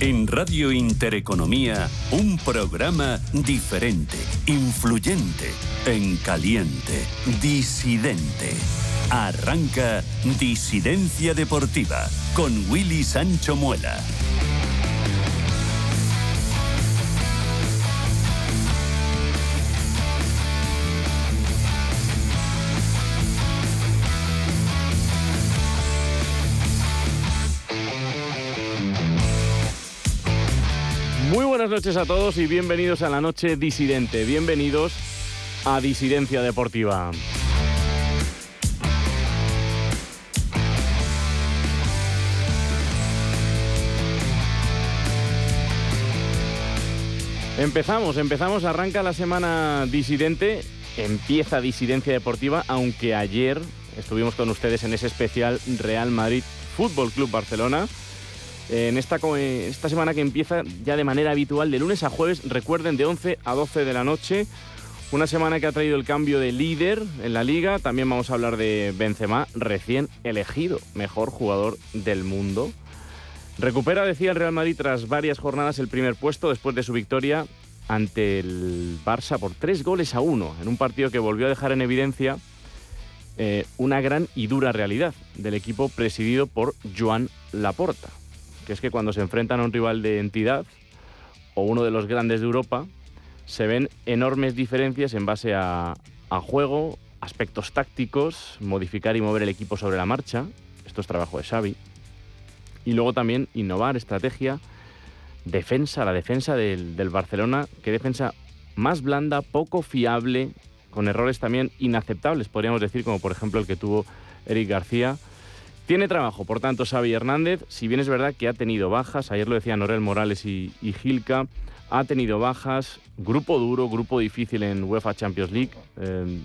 En Radio Intereconomía, un programa diferente, influyente, en caliente, disidente. Arranca Disidencia Deportiva con Willy Sancho Muela. Noches a todos y bienvenidos a la noche disidente. Bienvenidos a Disidencia Deportiva. Empezamos, empezamos, arranca la semana disidente, empieza Disidencia Deportiva, aunque ayer estuvimos con ustedes en ese especial Real Madrid Fútbol Club Barcelona. En esta, esta semana que empieza ya de manera habitual, de lunes a jueves, recuerden, de 11 a 12 de la noche. Una semana que ha traído el cambio de líder en la liga. También vamos a hablar de Benzema, recién elegido mejor jugador del mundo. Recupera, decía el Real Madrid, tras varias jornadas el primer puesto después de su victoria ante el Barça por tres goles a uno, en un partido que volvió a dejar en evidencia eh, una gran y dura realidad del equipo presidido por Joan Laporta, que es que cuando se enfrentan a un rival de entidad o uno de los grandes de Europa, se ven enormes diferencias en base a, juego, aspectos tácticos, modificar y mover el equipo sobre la marcha. Esto es trabajo de Xavi. Y luego también innovar, estrategia, defensa, la defensa del, del Barcelona, que defensa más blanda, poco fiable, con errores también inaceptables, podríamos decir, como por ejemplo el que tuvo Eric García. Tiene trabajo, por tanto, Xavi Hernández, si bien es verdad que ha tenido bajas, ayer lo decían Norel Morales y, y Gilca, ha tenido bajas, grupo duro, grupo difícil en UEFA Champions League, eh,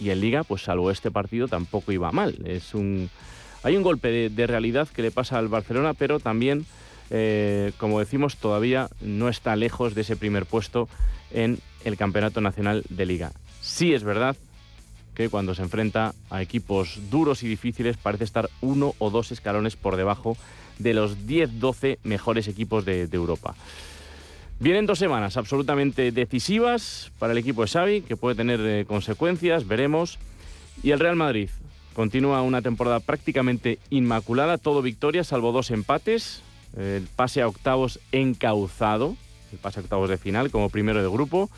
y en Liga, pues salvo este partido, tampoco iba mal. Hay un golpe de, de realidad que le pasa al Barcelona, pero también, eh, como decimos, todavía no está lejos de ese primer puesto en el Campeonato Nacional de Liga. Sí es verdad que cuando se enfrenta a equipos duros y difíciles parece estar uno o dos escalones por debajo de los 10-12 mejores equipos de, Europa. Vienen dos semanas absolutamente decisivas para el equipo de Xavi, que puede tener eh, consecuencias, veremos. Y el Real Madrid continúa una temporada prácticamente inmaculada, todo victoria, salvo dos empates. El pase a octavos encauzado, el pase a octavos de final como primero de grupo.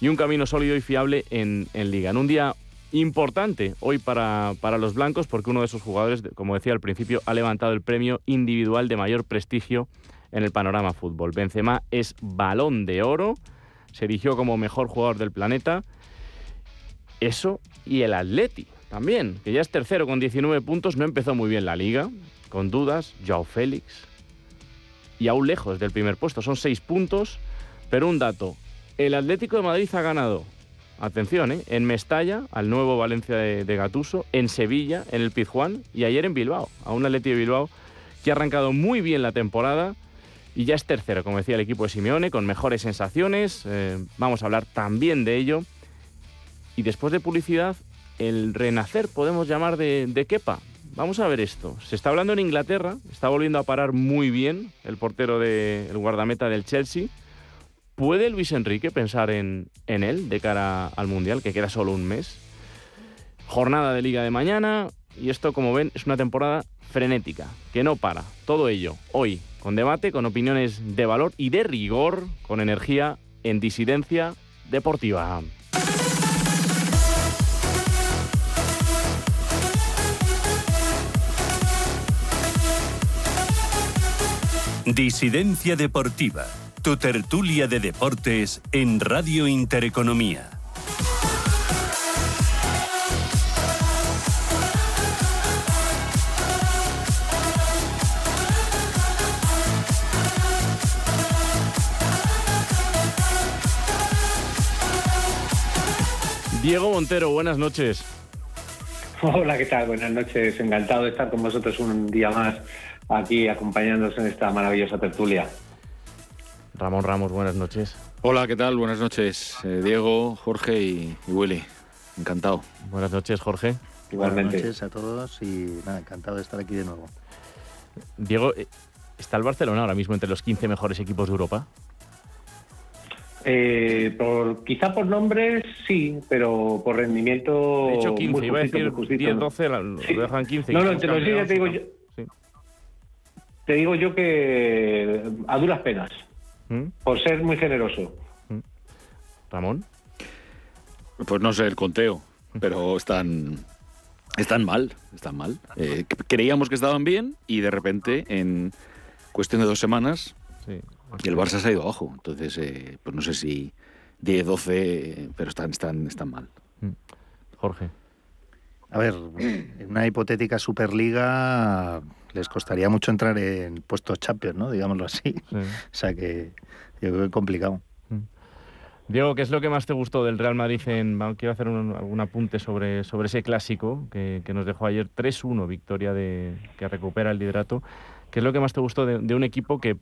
Y un camino sólido y fiable en Liga. En un día importante hoy para, para los blancos, porque uno de sus jugadores, como decía al principio, ha levantado el premio individual de mayor prestigio en el panorama fútbol. Benzema es balón de oro, se erigió como mejor jugador del planeta. Eso y el Atleti también, que ya es tercero con 19 puntos, no empezó muy bien la liga, con dudas, Joao Félix. Y aún lejos del primer puesto, son seis puntos, pero un dato, el Atlético de Madrid ha ganado, atención, ¿eh? en Mestalla, al nuevo Valencia de, de Gatuso, en Sevilla, en el Pizjuán y ayer en Bilbao, a un Atleti de Bilbao que ha arrancado muy bien la temporada y ya es tercero, como decía el equipo de Simeone, con mejores sensaciones. eh, vamos a hablar también de ello. Y después de publicidad, el renacer, podemos llamar de, de Kepa. Vamos a ver esto. Se está hablando en Inglaterra, está volviendo a parar muy bien el portero del guardameta del Chelsea. ¿Puede Luis Enrique pensar en, en él de cara al Mundial, que queda solo un mes? Jornada de liga de mañana y esto, como ven, es una temporada frenética, que no para. Todo ello hoy, con debate, con opiniones de valor y de rigor, con energía en disidencia deportiva. Disidencia Deportiva, tu tertulia de deportes en Radio Intereconomía. Diego Montero, buenas noches. Hola, ¿qué tal? Buenas noches. Encantado de estar con vosotros un día más aquí acompañándonos en esta maravillosa tertulia. Ramón Ramos, buenas noches. Hola, ¿qué tal? Buenas noches, eh, Diego, Jorge y, y Willy. Encantado. Buenas noches, Jorge. Igualmente. Buenas noches a todos y nada, encantado de estar aquí de nuevo. Diego, eh, ¿Está el Barcelona ahora mismo entre los 15 mejores equipos de Europa? Eh, por, quizá por nombres sí, pero por rendimiento. De hecho, 15, iba a decir 10, 12, lo dejan 15. No, no, te lo te digo yo. Te digo yo que a duras penas, ¿Mm? por ser muy generoso. ¿Mm? Ramón. Pues no sé el conteo, pero están están mal, están mal. Eh, creíamos que estaban bien y de repente en cuestión de dos semanas el Barça se ha ido abajo. Entonces, eh, pues no sé si 10, 12, pero están, están, están mal. Mm. Jorge. A ver, en una hipotética Superliga les costaría mucho entrar en puestos Champions, ¿no? Digámoslo así. O sea que yo creo que es complicado. Mm. Diego, ¿qué es lo que más te gustó del Real Madrid? En, quiero hacer un, algún apunte sobre, sobre ese clásico que, nos dejó ayer 3-1, victoria de, que recupera el liderato. ¿Qué es lo que más te gustó de un equipo que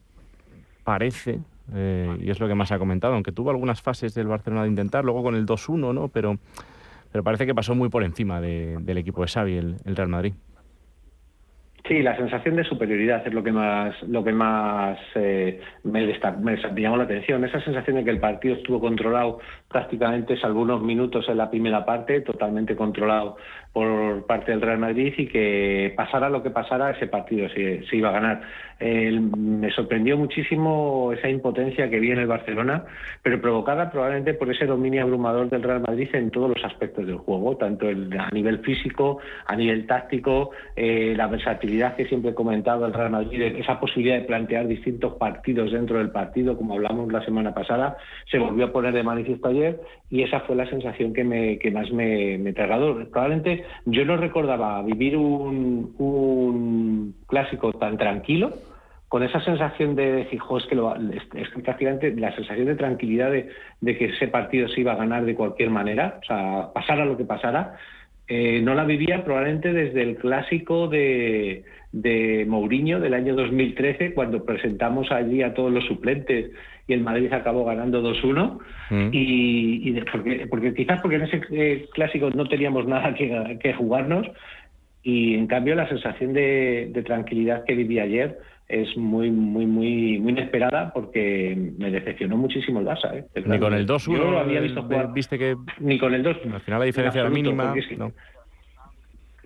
parece, eh, y es lo que más ha comentado, aunque tuvo algunas fases del Barcelona de intentar, luego con el 2-1, ¿no? Pero, pero parece que pasó muy por encima del equipo de Xavi, el Real Madrid. Sí, la sensación de superioridad es lo que más, lo que más eh, me, llamó la atención. Esa sensación de que el partido estuvo controlado prácticamente, salvo unos minutos en la primera parte, totalmente controlado por parte del Real Madrid y que pasara lo que pasara, ese partido se, iba a ganar. me sorprendió muchísimo esa impotencia que vi en el Barcelona, pero provocada probablemente por ese dominio abrumador del Real Madrid en todos los aspectos del juego, tanto a nivel físico, a nivel táctico, eh, la versatilidad que siempre he comentado el Real Madrid, esa posibilidad de plantear distintos partidos dentro del partido, como hablamos la semana pasada, se volvió a poner de manifiesto ayer y esa fue la sensación que, me, que más me, me trasladó. Probablemente yo no recordaba vivir un, un clásico tan tranquilo, con esa sensación de decir, es que, lo, es, prácticamente la sensación de tranquilidad de, de, que ese partido se iba a ganar de cualquier manera, o sea, pasara lo que pasara, eh, no la vivía probablemente desde el clásico de, de Mourinho del año 2013, cuando presentamos allí a todos los suplentes y el Madrid acabó ganando 2-1. Mm. Y, porque, quizás porque en ese eh, clásico no teníamos nada que, jugarnos y en cambio la sensación de, tranquilidad que viví ayer es muy muy muy muy inesperada porque me decepcionó muchísimo el Barça. ¿eh? Ni con el 2-1 lo había visto jugar. Viste que ni con el 2. Al final la diferencia era mínima.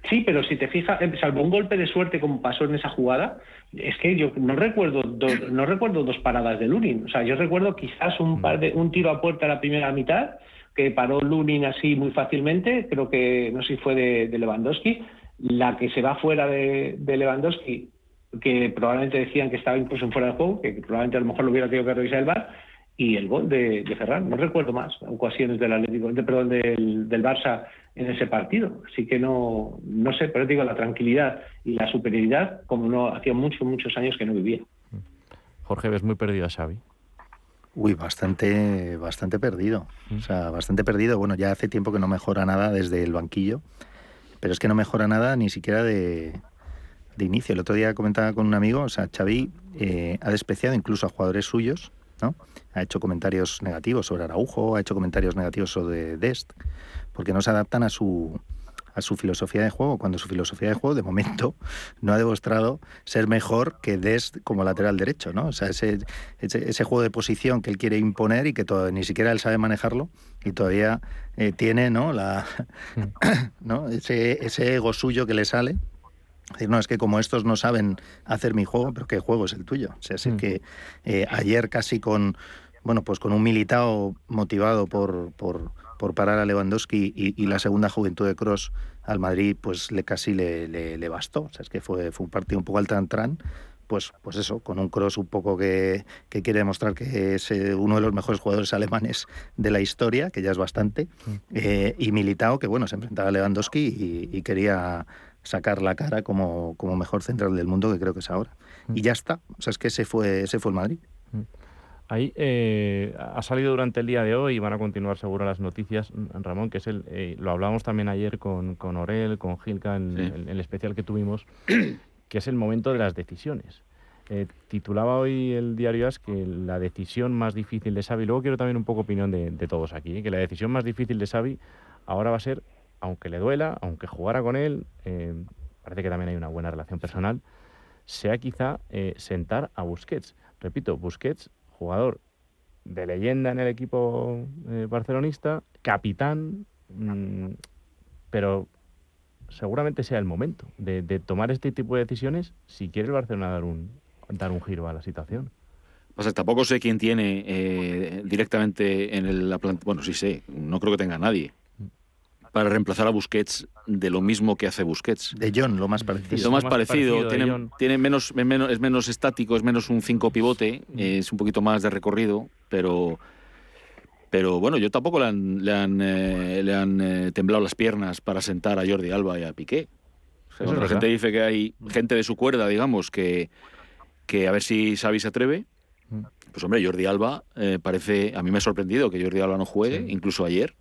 Sí, pero si te fijas, eh, salvo un golpe de suerte como pasó en esa jugada, es que yo no recuerdo dos, no recuerdo dos paradas de Lunin. O sea, yo recuerdo quizás un par de un tiro a puerta a la primera mitad que paró Lunin así muy fácilmente. Creo que no sé si fue de, Lewandowski. La que se va fuera de, de Lewandowski que probablemente decían que estaba incluso en fuera de juego, que probablemente a lo mejor lo hubiera tenido que revisar el VAR, y el gol de, Ferran. No recuerdo más ocasiones del Atlético, de, perdón, del, del, Barça en ese partido. Así que no, no sé, pero digo, la tranquilidad y la superioridad, como no hacía muchos, muchos años que no vivía. Jorge, ves muy perdido a Xavi. Uy, bastante, bastante perdido. Mm. O sea, bastante perdido. Bueno, ya hace tiempo que no mejora nada desde el banquillo, pero es que no mejora nada ni siquiera de, de inicio. El otro día comentaba con un amigo, o sea, Xavi eh, ha despreciado incluso a jugadores suyos, ¿no? Ha hecho comentarios negativos sobre Araujo, ha hecho comentarios negativos sobre Dest, porque no se adaptan a su a su filosofía de juego, cuando su filosofía de juego de momento no ha demostrado ser mejor que Dest como lateral derecho, ¿no? O sea, ese, ese, juego de posición que él quiere imponer y que todo, ni siquiera él sabe manejarlo y todavía eh, tiene, ¿no? La, mm. ¿no? Ese, ese ego suyo que le sale Decir, no, es que como estos no saben hacer mi juego, pero ¿qué juego es el tuyo? O sea, es mm. que eh, ayer casi con, bueno, pues con un militado motivado por, por, por parar a Lewandowski y, la segunda juventud de Cross al Madrid, pues le casi le, le, bastó. O sea, es que fue, fue un partido un poco al tran pues, pues eso, con un Cross un poco que, que quiere demostrar que es eh, uno de los mejores jugadores alemanes de la historia, que ya es bastante, mm. eh, y Militao, que bueno, se enfrentaba a Lewandowski y quería sacar la cara como, como mejor central del mundo, que creo que es ahora. Mm. Y ya está. O sea, es que ese fue, ese fue el Madrid. Mm. Ahí eh, ha salido durante el día de hoy y van a continuar seguro las noticias, Ramón, que es el, eh, lo hablamos también ayer con, con Orel, con Gilka, en, el, especial que tuvimos, que es el momento de las decisiones. Eh, titulaba hoy el diario As que la decisión más difícil de Xavi, luego quiero también un poco opinión de, todos aquí, que la decisión más difícil de Xavi ahora va a ser aunque le duela, aunque jugara con él, eh, parece que también hay una buena relación personal, sea quizá eh, sentar a Busquets. Repito, Busquets, jugador de leyenda en el equipo eh, barcelonista, capitán, mm, pero seguramente sea el momento de, tomar este tipo de decisiones si quiere el Barcelona dar un, dar un giro a la situación. O tampoco sé quién tiene eh, directamente en el, la planta. Bueno, sí sé, no creo que tenga nadie para reemplazar a Busquets de lo mismo que hace Busquets. De John, lo más parecido. Lo más, parecido, tiene, tiene menos, menos, es menos estático, es menos un 5 pivote, mm. es un poquito más de recorrido, pero pero bueno, yo tampoco le han, le han, eh, le han eh, temblado las piernas para sentar a Jordi Alba y a Piqué. la gente dice que hay gente de su cuerda, digamos, que, que a ver si Xavi se atreve. Mm. Pues hombre, Jordi Alba eh, parece, a mí me ha sorprendido que Jordi Alba no juegue, incluso ayer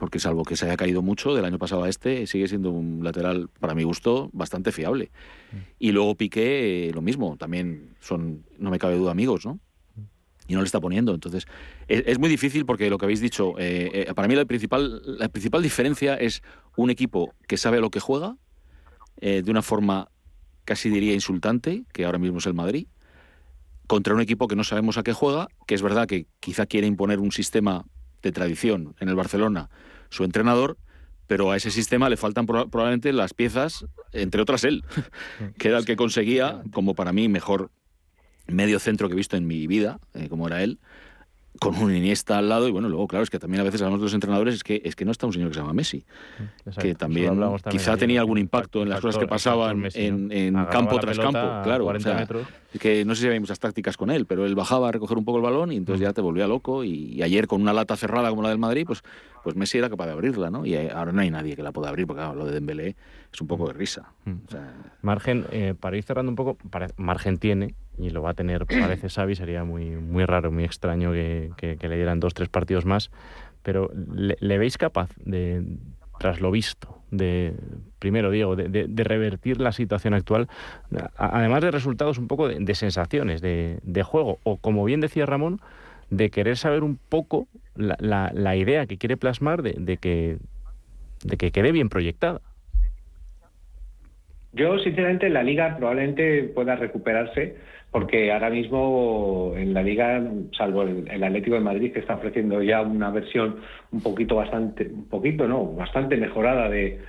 porque salvo que se haya caído mucho del año pasado a este, sigue siendo un lateral, para mi gusto, bastante fiable. Mm. Y luego Piqué, lo mismo, también son, no me cabe duda, amigos, ¿no? Y no le está poniendo. Entonces, es, muy difícil porque lo que habéis dicho, eh, eh, para mí la principal, la principal diferencia es un equipo que sabe a lo que juega, de una forma casi diría insultante, que ahora mismo es el Madrid, contra un equipo que no sabemos a qué juega, que es verdad que quizá quiere imponer un sistema de tradición en el Barcelona su entrenador, pero a ese sistema le faltan probablemente las piezas, entre otras él, que era el que conseguía, como para mí, mejor medio centro que he visto en mi vida, eh, como era él, con un Iniesta al lado y bueno, luego claro, es que también a veces hablamos de los entrenadores es que es que no está un señor que se llama Messi, que también, quizá tenía algún impacto en las cosas que pasaban en, campo tras campo, claro, que no sé si había muchas tácticas con él, pero él bajaba a recoger un poco el balón y entonces ya te volvía loco y, ayer con una lata cerrada como la del Madrid, pues pues Messi era capaz de abrirla, ¿no? Y ahora no hay nadie que la pueda abrir porque lo de Dembélé es un poco de risa. margen, eh, para ir cerrando un poco, margen tiene y lo va a tener, parece Xavi, sería muy, muy raro, muy extraño que, le dieran dos, tres partidos más, pero ¿le, veis capaz de, tras lo visto, de, primero Diego, de, revertir la situación actual, además de resultados un poco de, sensaciones, de, juego, o como bien decía Ramón, de querer saber un poco la, la, idea que quiere plasmar de, que, de que quede bien proyectada? Yo, sinceramente, la liga probablemente pueda recuperarse porque ahora mismo en la liga, salvo el, Atlético de Madrid que está ofreciendo ya una versión un poquito bastante, un poquito no, bastante mejorada de,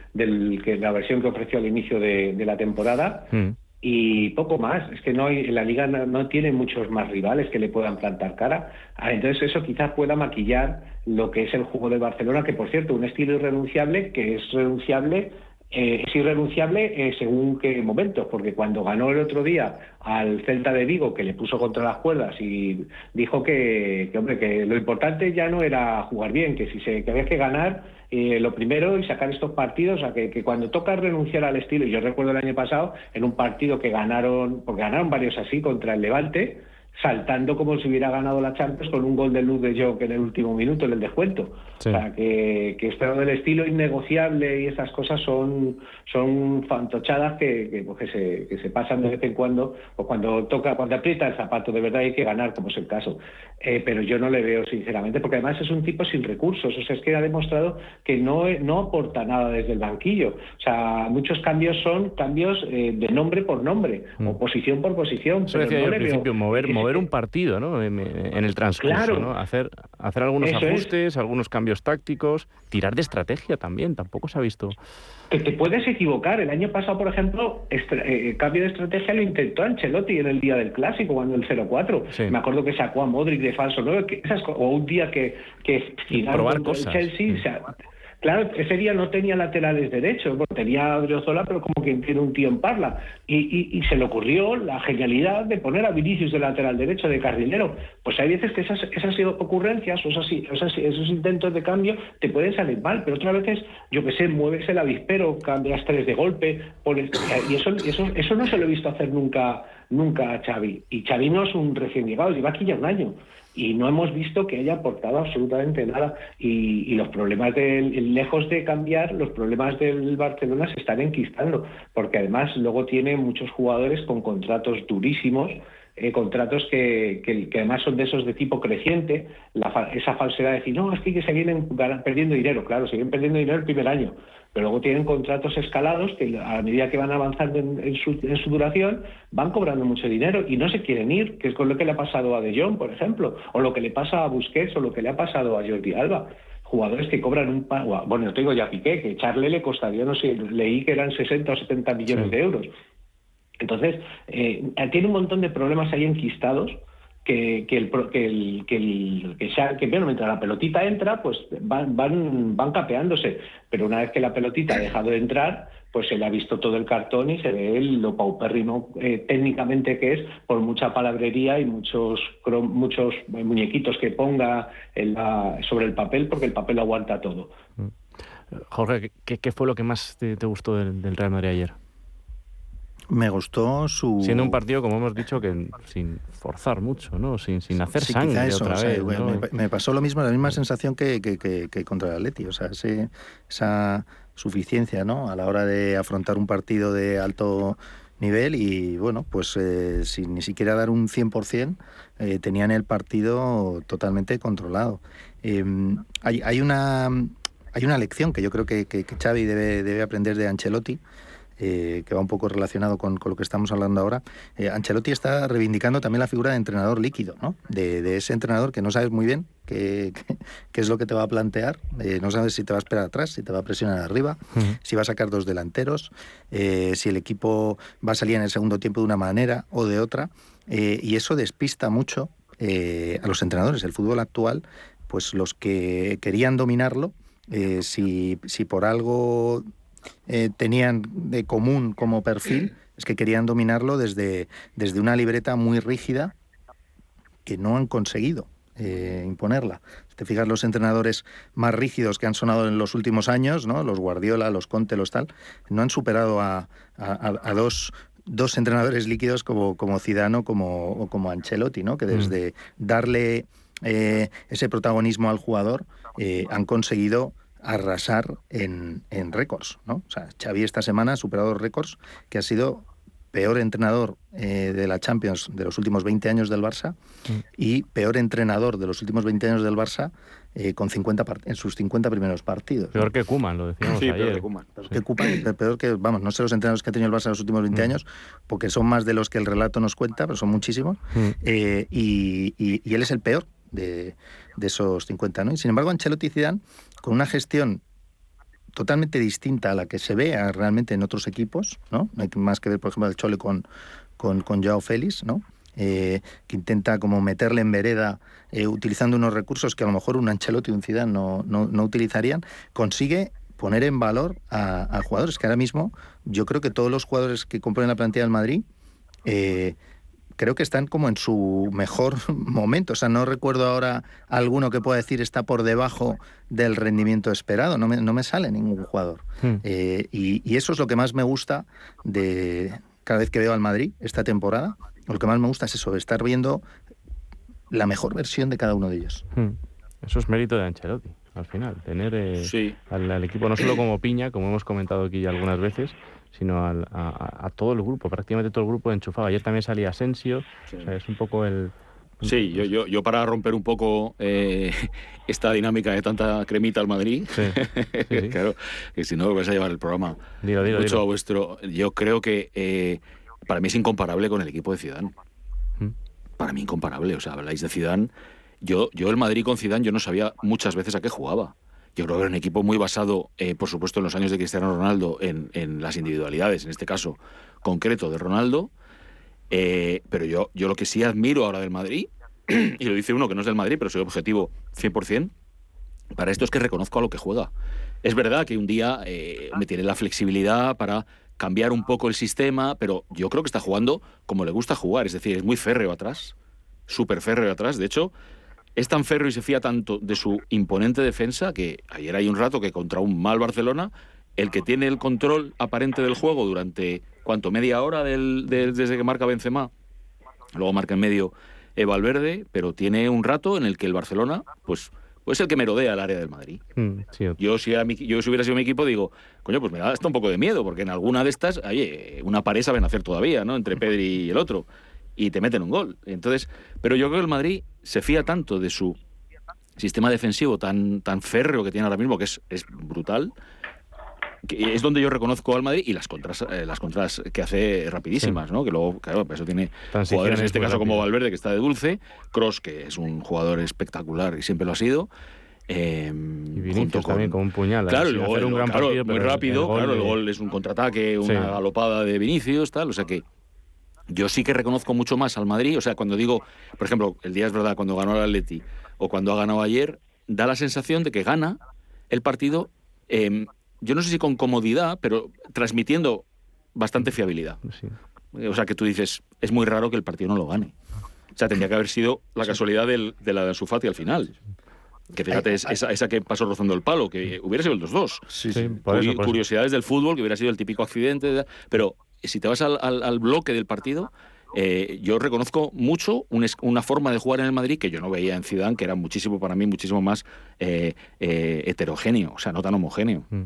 que la versión que ofreció al inicio de, la temporada. Mm. Y poco más, es que no hay, la liga no, tiene muchos más rivales que le puedan plantar cara. Ah, entonces eso quizás pueda maquillar lo que es el juego de Barcelona, que por cierto, un estilo irrenunciable, que es renunciable eh, es irrenunciable eh, según qué momentos, porque cuando ganó el otro día al Celta de Vigo, que le puso contra las cuerdas y dijo que, hombre, que lo importante ya no era jugar bien, que si se que había que ganar eh, lo primero y sacar estos partidos, a que, que, cuando toca renunciar al estilo, y yo recuerdo el año pasado en un partido que ganaron, porque ganaron varios así contra el Levante, saltando como si hubiera ganado la Champions con un gol de luz de Jock en el último minuto, en el descuento. O sea, que, que esto del estilo innegociable y esas cosas son, son fantochadas que, que, pues, se, que se pasan de vez en cuando, o cuando toca, cuando aprieta el zapato, de verdad hay que ganar, como es el caso. Eh, pero yo no le veo, sinceramente, porque además es un tipo sin recursos. O sea, es que ha demostrado que no, no aporta nada desde el banquillo. O sea, muchos cambios son cambios eh, de nombre por nombre, o mm. posición por posición. Eso decía al principio, mover, mover un partido ¿no? en, el transcurso, ¿no? hacer, hacer algunos ajustes, algunos cambios tácticos, tirar de estrategia también, tampoco se ha visto. Que te puedes equivocar. El año pasado, por ejemplo, eh, cambio de estrategia lo intentó Ancelotti en el día del clásico, cuando el 0-4. Me acuerdo que sacó a Modric de falso 9, o un día que, que probar cosas. Chelsea, Claro, ese día no tenía laterales derechos, tenía a pero como que tiene un tío en parla. Y, se le ocurrió la genialidad de poner a Vinicius de lateral derecho, de carrilero. Pues hay veces que esas, esas ocurrencias o esas, esos intentos de cambio te pueden salir mal, pero otras veces, yo que sé, mueves el avispero, cambias tres de golpe, y eso, eso, eso no se lo he visto hacer nunca, nunca a Xavi. Y Xavi no es un recién llegado, lleva aquí ya un año y no hemos visto que haya aportado absolutamente nada. Y, los problemas del, lejos de cambiar, los problemas del Barcelona se están enquistando, porque además luego tiene muchos jugadores con contratos durísimos eh, contratos que, que, además son de esos de tipo creciente, esa falsedad de decir, no, es que se vienen perdiendo dinero, claro, siguen perdiendo dinero el primer año, pero luego tienen contratos escalados que a medida que van avanzando en, su, en, su, duración van cobrando mucho dinero y no se quieren ir, que es con lo que le ha pasado a De Jong, por ejemplo, o lo que le pasa a Busquets o lo que le ha pasado a Jordi Alba jugadores que cobran un bueno, yo tengo ya Piqué, que echarle le costaría, no sé, leí que eran 60 o 70 millones de euros. Entonces, eh, tiene un montón de problemas ahí enquistados que, que, el, que, el, que, el, que, sea, que mientras la pelotita entra, pues van, van, van capeándose. Pero una vez que la pelotita ha dejado de entrar, pues se le ha visto todo el cartón y se ve lo paupérrimo eh, técnicamente que es por mucha palabrería y muchos muchos muñequitos que ponga sobre el papel porque el papel aguanta todo. Mm. Jorge, ¿qué, fue lo que más te, gustó del, Real Madrid ayer? Me gustó su... Siendo un partido, como hemos dicho, que sin forzar mucho, ¿no? Sin, sin hacer sangre otra vez. me, pasó lo mismo, la misma sensación que, que, contra el Atleti. O sea, esa suficiencia ¿no? a la hora de afrontar un partido de alto nivel y bueno, pues eh, sin ni siquiera dar un 100%, eh, tenían el partido totalmente controlado. Em, hay, hay, una, hay una lección que yo creo que, que, que Xavi debe, debe aprender de Ancelotti, eh, que va un poco relacionado con, lo que estamos hablando ahora. Eh, Ancelotti está reivindicando también la figura de entrenador líquido, ¿no? de, ese entrenador que no sabes muy bien qué, qué, es lo que te va a plantear, eh, no sabes si te va a esperar atrás, si te va a presionar arriba, si va a sacar dos delanteros, si el equipo va a salir en el segundo tiempo de una manera o de otra, y eso despista mucho a los entrenadores. El fútbol actual, pues los que querían dominarlo, si, si por algo eh, tenían de común como perfil es que querían dominarlo desde, desde una libreta muy rígida que no han conseguido eh, imponerla. Si te fijas, los entrenadores más rígidos que han sonado en los últimos años, ¿no? los Guardiola, los Conte, los tal, no han superado a, dos, dos entrenadores líquidos como, como Zidane como, o como Ancelotti, ¿no? que mm. desde darle eh, ese protagonismo al jugador han conseguido arrasar en, en récords. ¿no? O sea, Xavi esta semana ha superado récords que ha sido peor entrenador eh, de la Champions de los últimos 20 años del Barça mm. y peor entrenador de los últimos 20 años del Barça eh, con 50 en sus 50 primeros partidos. Peor que Kuman, lo decíamos sí, ayer. Peor que Kuman. Peor que, vamos, no sé los entrenadores que ha tenido el Barça en los últimos 20 mm. años, porque son más de los que el relato nos cuenta, pero son muchísimos, mm. eh, y, y, él es el peor de, de esos 50, ¿no? Y sin embargo, Ancelotti y Zidane con una gestión totalmente distinta a la que se ve realmente en otros equipos, ¿no? hay más que ver, por ejemplo, el Chole con, con, con Joao Félix, ¿no? Eh, que intenta como meterle en vereda eh, utilizando unos recursos que a lo mejor un Ancelotti y un Zidane no, no, utilizarían, consigue poner en valor a, jugadores que ahora mismo yo creo que todos los jugadores que componen la plantilla del Madrid eh, creo que están como en su mejor momento. O sea, no recuerdo ahora alguno que pueda decir está por debajo del rendimiento esperado. No me, no me sale ningún jugador. Hmm. Eh, y, eso es lo que más me gusta de cada vez que veo al Madrid esta temporada. Lo que más me gusta es eso, estar viendo la mejor versión de cada uno de ellos. Hmm. Eso es mérito de Ancelotti, al final. Tener eh, al, equipo no solo como piña, como hemos comentado aquí ya algunas veces, sino a, todo el grupo, prácticamente todo el grupo enchufado. Ayer también salía Asensio, es un poco el... Sí, yo, yo, yo para romper un poco eh, esta dinámica de tanta cremita al Madrid, claro, que si no vais a llevar el programa mucho a vuestro... Yo creo que eh, para mí es incomparable con el equipo de Zidane. ¿Mm? Para mí incomparable, o sea, habláis de Zidane... Yo, yo el Madrid con Zidane yo no sabía muchas veces a qué jugaba. Yo creo que era un equipo muy basado, eh, por supuesto, en los años de Cristiano Ronaldo, en, las individualidades, en este caso concreto de Ronaldo. Eh, pero yo, yo lo que sí admiro ahora del Madrid, y lo dice uno que no es del Madrid, pero soy objetivo 100%, para esto es que reconozco a lo que juega. Es verdad que un día eh, me tiene la flexibilidad para cambiar un poco el sistema, pero yo creo que está jugando como le gusta jugar, es decir, es muy férreo atrás, súper férreo atrás. De hecho, es tan férreo y se fía tanto de su imponente defensa que ayer hay un rato que contra un mal Barcelona, el que tiene el control aparente del juego durante, ¿cuánto? Media hora desde que marca Benzema, luego marca en medio Valverde, pero tiene un rato en el que el Barcelona, pues pues el que merodea el área del Madrid. Mm, yo, si mi, yo si hubiera sido mi equipo, digo, coño, pues me da hasta un poco de miedo, porque en alguna de estas, oye, una pared saben hacer todavía, ¿no? Entre Pedri y el otro. y te meten un gol. Entonces, pero yo creo que el Madrid se fía tanto de su sistema defensivo tan, tan férreo que tiene ahora mismo, que es, es brutal, que es donde yo reconozco al Madrid y las contras, eh, las contras que hace rapidísimas, ¿no? Que luego, claro, eso tiene jugadores en este caso como Valverde, que está de dulce, Cross, que es un jugador espectacular y siempre lo ha sido. Eh, y Vinicius también con un puñal. Claro, luego, un gran claro, partido, muy rápido, el claro, el gol es un contraataque, una galopada de Vinicius, tal, o sea que yo sí que reconozco mucho más al Madrid, o sea, cuando digo, por ejemplo, el día es verdad, cuando ganó el Atleti o cuando ha ganado ayer, da la sensación de que gana el partido, eh, yo no sé si con comodidad, pero transmitiendo bastante fiabilidad. O sea, que tú dices, es muy raro que el partido no lo gane. O sea, tendría que haber sido la casualidad del, de la de Sufati al final. Que fíjate, esa, esa, que pasó rozando el palo, que hubiera sido el 2-2. Sí, sí, Curiosidades del fútbol, que hubiera sido el típico accidente. Pero si te vas al, al bloque del partido, eh, yo reconozco mucho una forma de jugar en el Madrid que yo no veía en Zidane, que era muchísimo para mí, muchísimo más eh, eh, heterogéneo, o sea, no tan homogéneo. Mm.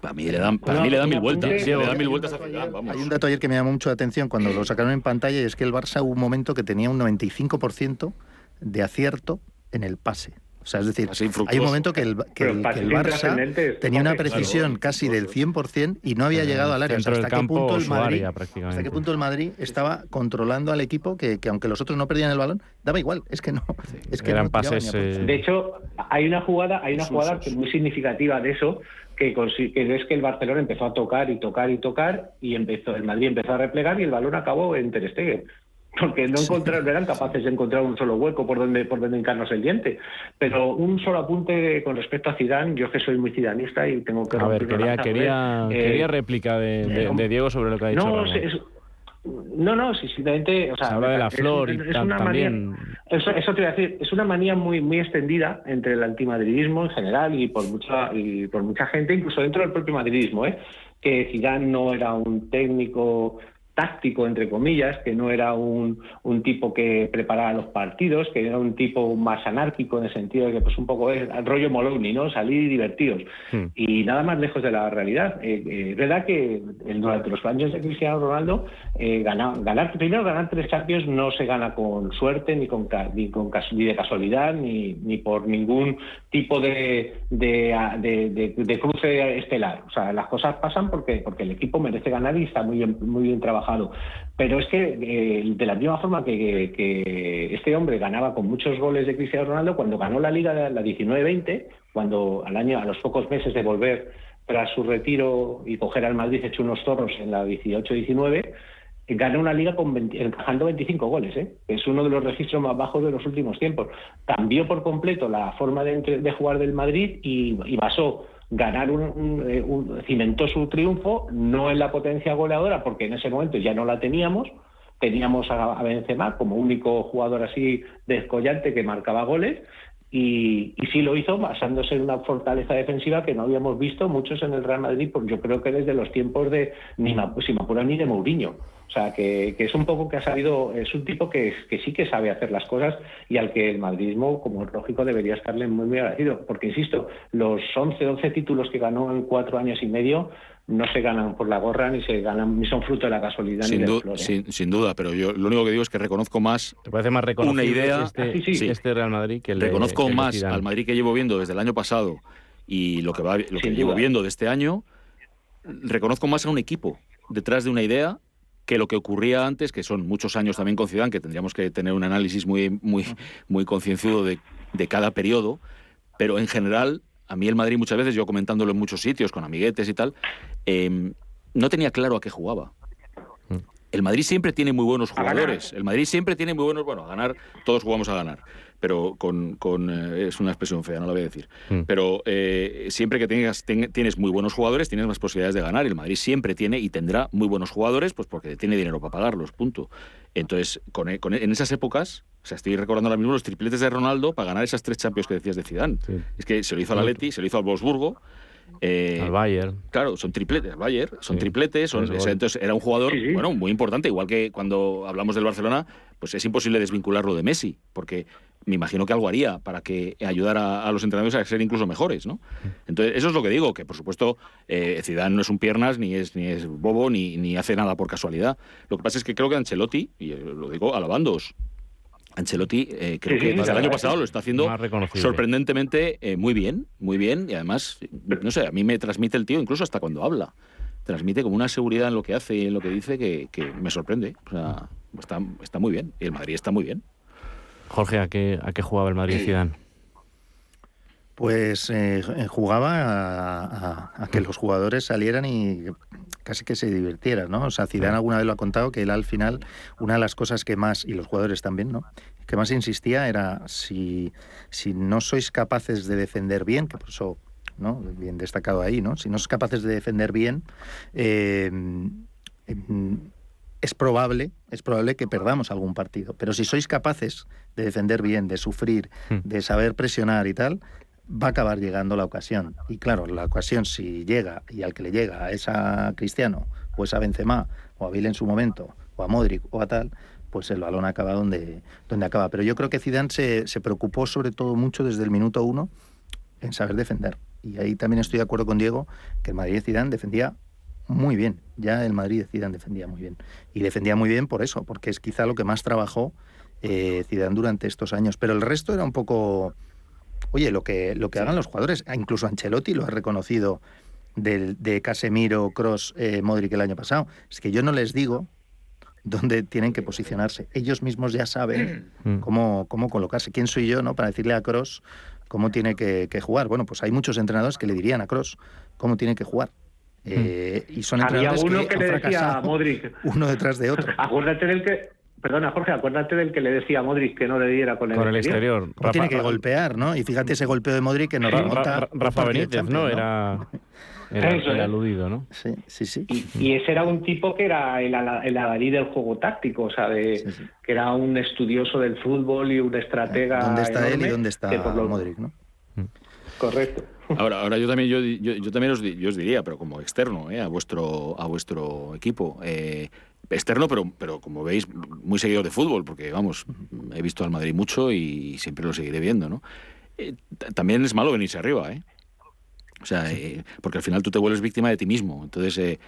Para mí le dan, para mí le dan mil vueltas. le dan mil vueltas a Zidane, Hay un dato ayer que me llamó mucho la atención cuando lo sacaron en pantalla y es que el Barça hubo un momento que tenía un 95% de acierto en el pase. O sea, es decir, hay un momento que el, que el, Barça tenía una precisión casi del 100% y no había llegado al área. hasta, qué punto el Madrid, hasta qué punto el Madrid estaba controlando al equipo que, que, aunque los otros no perdían el balón, daba igual. Es que no. Es que Eran pases. Eh, de hecho, hay una jugada, hay una jugada muy significativa de eso que, que es que el Barcelona empezó a tocar y tocar y tocar y empezó el Madrid empezó a replegar y el balón acabó en Ter Stegen porque no encontraron, eran capaces de encontrar un solo hueco por donde por donde encarnos el diente. Pero un solo apunte con respecto a Zidane, yo que soy muy zidanista y tengo que... A ver, quería, quería, eh, quería réplica de, de, Diego sobre lo que ha dicho. No, es, no, no, sí, simplemente... O sea, Se habla de la flor y una también... Manía, eso, eso te voy a decir, es una manía muy muy extendida entre el antimadridismo en general y por mucha y por mucha gente, incluso dentro del propio madridismo, ¿eh? que Zidane no era un técnico táctico, entre comillas, que no era un, un, tipo que preparaba los partidos, que era un tipo más anárquico en el sentido de que pues un poco es el rollo Moloney, ¿no? Salir y divertidos. Hmm. Y nada más lejos de la realidad. Eh, eh, es verdad que durante los años de Cristiano Ronaldo, eh, ganar, ganar, primero ganar tres Champions no se gana con suerte, ni con, ni, con, ni de casualidad, ni, ni por ningún tipo de, de, de, cruce estelar. O sea, las cosas pasan porque, porque el equipo merece ganar y está muy bien, muy bien trabajado pero es que eh, de la misma forma que, este hombre ganaba con muchos goles de Cristiano Ronaldo, cuando ganó la Liga la 19-20, cuando al año, a los pocos meses de volver tras su retiro y coger al Madrid hecho unos zorros en la 18-19, ganó una liga con encajando 25 goles, ¿eh? es uno de los registros más bajos de los últimos tiempos. Cambió por completo la forma de, jugar del Madrid y, y basó ganar eh, un, cimentó su triunfo no en la potencia goleadora porque en ese momento ya no la teníamos. Teníamos a, Benzema como único jugador así descollante que marcaba goles y, sí lo hizo basándose en una fortaleza defensiva que no habíamos visto muchos en el Real Madrid, pues yo creo que desde los tiempos de ni si me ni de Mourinho. O sea, que, es un poco que ha sabido, es un tipo que, que sí que sabe hacer las cosas y al que el madridismo, como es lógico, debería estarle muy, muy agradecido. Porque, insisto, los 11, 12 títulos que ganó en cuatro años y medio no se ganan por la gorra ni se ganan ni son fruto de la casualidad sin, ni sin, duda pero yo lo único que digo es que reconozco más ¿Te parece más una idea este, ah, este Real Madrid que el reconozco más al Madrid que llevo viendo desde el año pasado y lo que va lo que llevo viendo de este año reconozco más a un equipo detrás de una idea que lo que ocurría antes, que son muchos años también con Zidane, que tendríamos que tener un análisis muy, muy, muy concienzudo de, de cada periodo, pero en general, a mí el Madrid muchas veces, yo comentándolo en muchos sitios, con amiguetes y tal, em, no tenía claro a qué jugaba. Mm. El Madrid siempre tiene muy buenos jugadores. El Madrid siempre tiene muy buenos. Bueno, a ganar, todos jugamos a ganar pero con, con eh, es una expresión fea, no la voy a decir. Mm. Pero eh, siempre que tengas, tienes muy buenos jugadores, tienes más posibilidades de ganar. El Madrid siempre tiene y tendrá muy buenos jugadores, pues porque tiene dinero para pagarlos, punto. Entonces, con, con, en esas épocas, o sea, estoy recordando ahora mismo los tripletes de Ronaldo para ganar esas tres Champions que decías de Zidane. Es que se lo hizo al Atleti, se lo hizo al Wolfsburgo. Eh, al Bayern. Claro, son tripletes, al Bayern, son tripletes, son, entonces era un jugador bueno, muy importante, igual que cuando hablamos del Barcelona, pues es imposible desvincularlo de Messi, porque me imagino que algo haría para que ayudara a, los entrenadores a ser incluso mejores, ¿no? Entonces, eso es lo que digo, que por supuesto eh, Zidane no es un piernas, ni es, ni es bobo, ni, ni hace nada por casualidad. Lo que pasa es que creo que Ancelotti, y eh, lo digo alabándoos, Ancelotti eh, creo que desde el año pasado lo está haciendo sorprendentemente eh, muy bien, muy bien, y además, no sé, a mí me transmite el tío incluso hasta cuando habla. Transmite como una seguridad en lo que hace y en lo que dice que, que me sorprende. O sea, está, está muy bien. Y el Madrid está muy bien. Jorge, ¿a qué, a qué jugaba el Madrid Zidane? Pues eh, jugaba a, que los jugadores salieran y casi que se divirtieran, ¿no? O sea, Zidane alguna vez lo ha contado que él al final, una de las cosas que más, y los jugadores también, ¿no? Que más insistía era si, si no sois capaces de defender bien, que por eso, ¿no? Bien destacado ahí, ¿no? Si no sois capaces de defender bien, eh, em, es probable, es probable que perdamos algún partido. Pero si sois capaces de defender bien, de sufrir, hmm. de saber presionar y tal, va a acabar llegando la ocasión. Y claro, la ocasión si llega y al que le llega es a Cristiano o es a Benzema o a Bill en su momento o a Modric o a tal, pues el balón acaba donde, donde acaba. Pero yo creo que Zidane se, se preocupó sobre todo mucho desde el minuto uno en saber defender. Y ahí también estoy de acuerdo con Diego que el Madrid Zidane defendía muy bien. Ya el Madrid de Zidane defendía muy bien. Y defendía muy bien por eso, porque es quizá lo que más trabajó eh, Zidane durante estos años. Pero el resto era un poco, oye, lo que, lo que hagan los jugadores. Ah, incluso Ancelotti lo ha reconocido del, de Casemiro, Cross, eh, Modric el año pasado. Es que yo no les digo dónde tienen que posicionarse. Ellos mismos ya saben mm. cómo, cómo colocarse. ¿Quién soy yo no para decirle a Cross cómo tiene que, que jugar? Bueno, pues hay muchos entrenadores que le dirían a Cross cómo tiene que jugar. Eh, y son Había uno que, le decía a Modric. Uno detrás de otro. acuérdate del que. Perdona, Jorge, acuérdate del que le decía a Modric que no le diera con el, con el exterior. tiene que golpear, ¿no? Y fíjate ese golpeo de Modric que nos remonta. Rafa Benítez, ¿no? Era. Era el aludido, ¿no? Sí, sí, sí. Y, ese era un tipo que era el, el adalí del juego táctico, o sea, de, que era un estudioso del fútbol y un estratega. ¿Dónde está él y dónde está Modric, no? Correcto. Ahora, ahora yo también, yo, yo, también os, yo os, diría, pero como externo eh, a, vuestro, a vuestro equipo. Eh, externo, pero, pero como veis, muy seguido de fútbol, porque vamos, he visto al Madrid mucho y siempre lo seguiré viendo, ¿no? Eh, también es malo venirse arriba, ¿eh? O sea, porque al final tú te vuelves víctima de ti mismo. Entonces,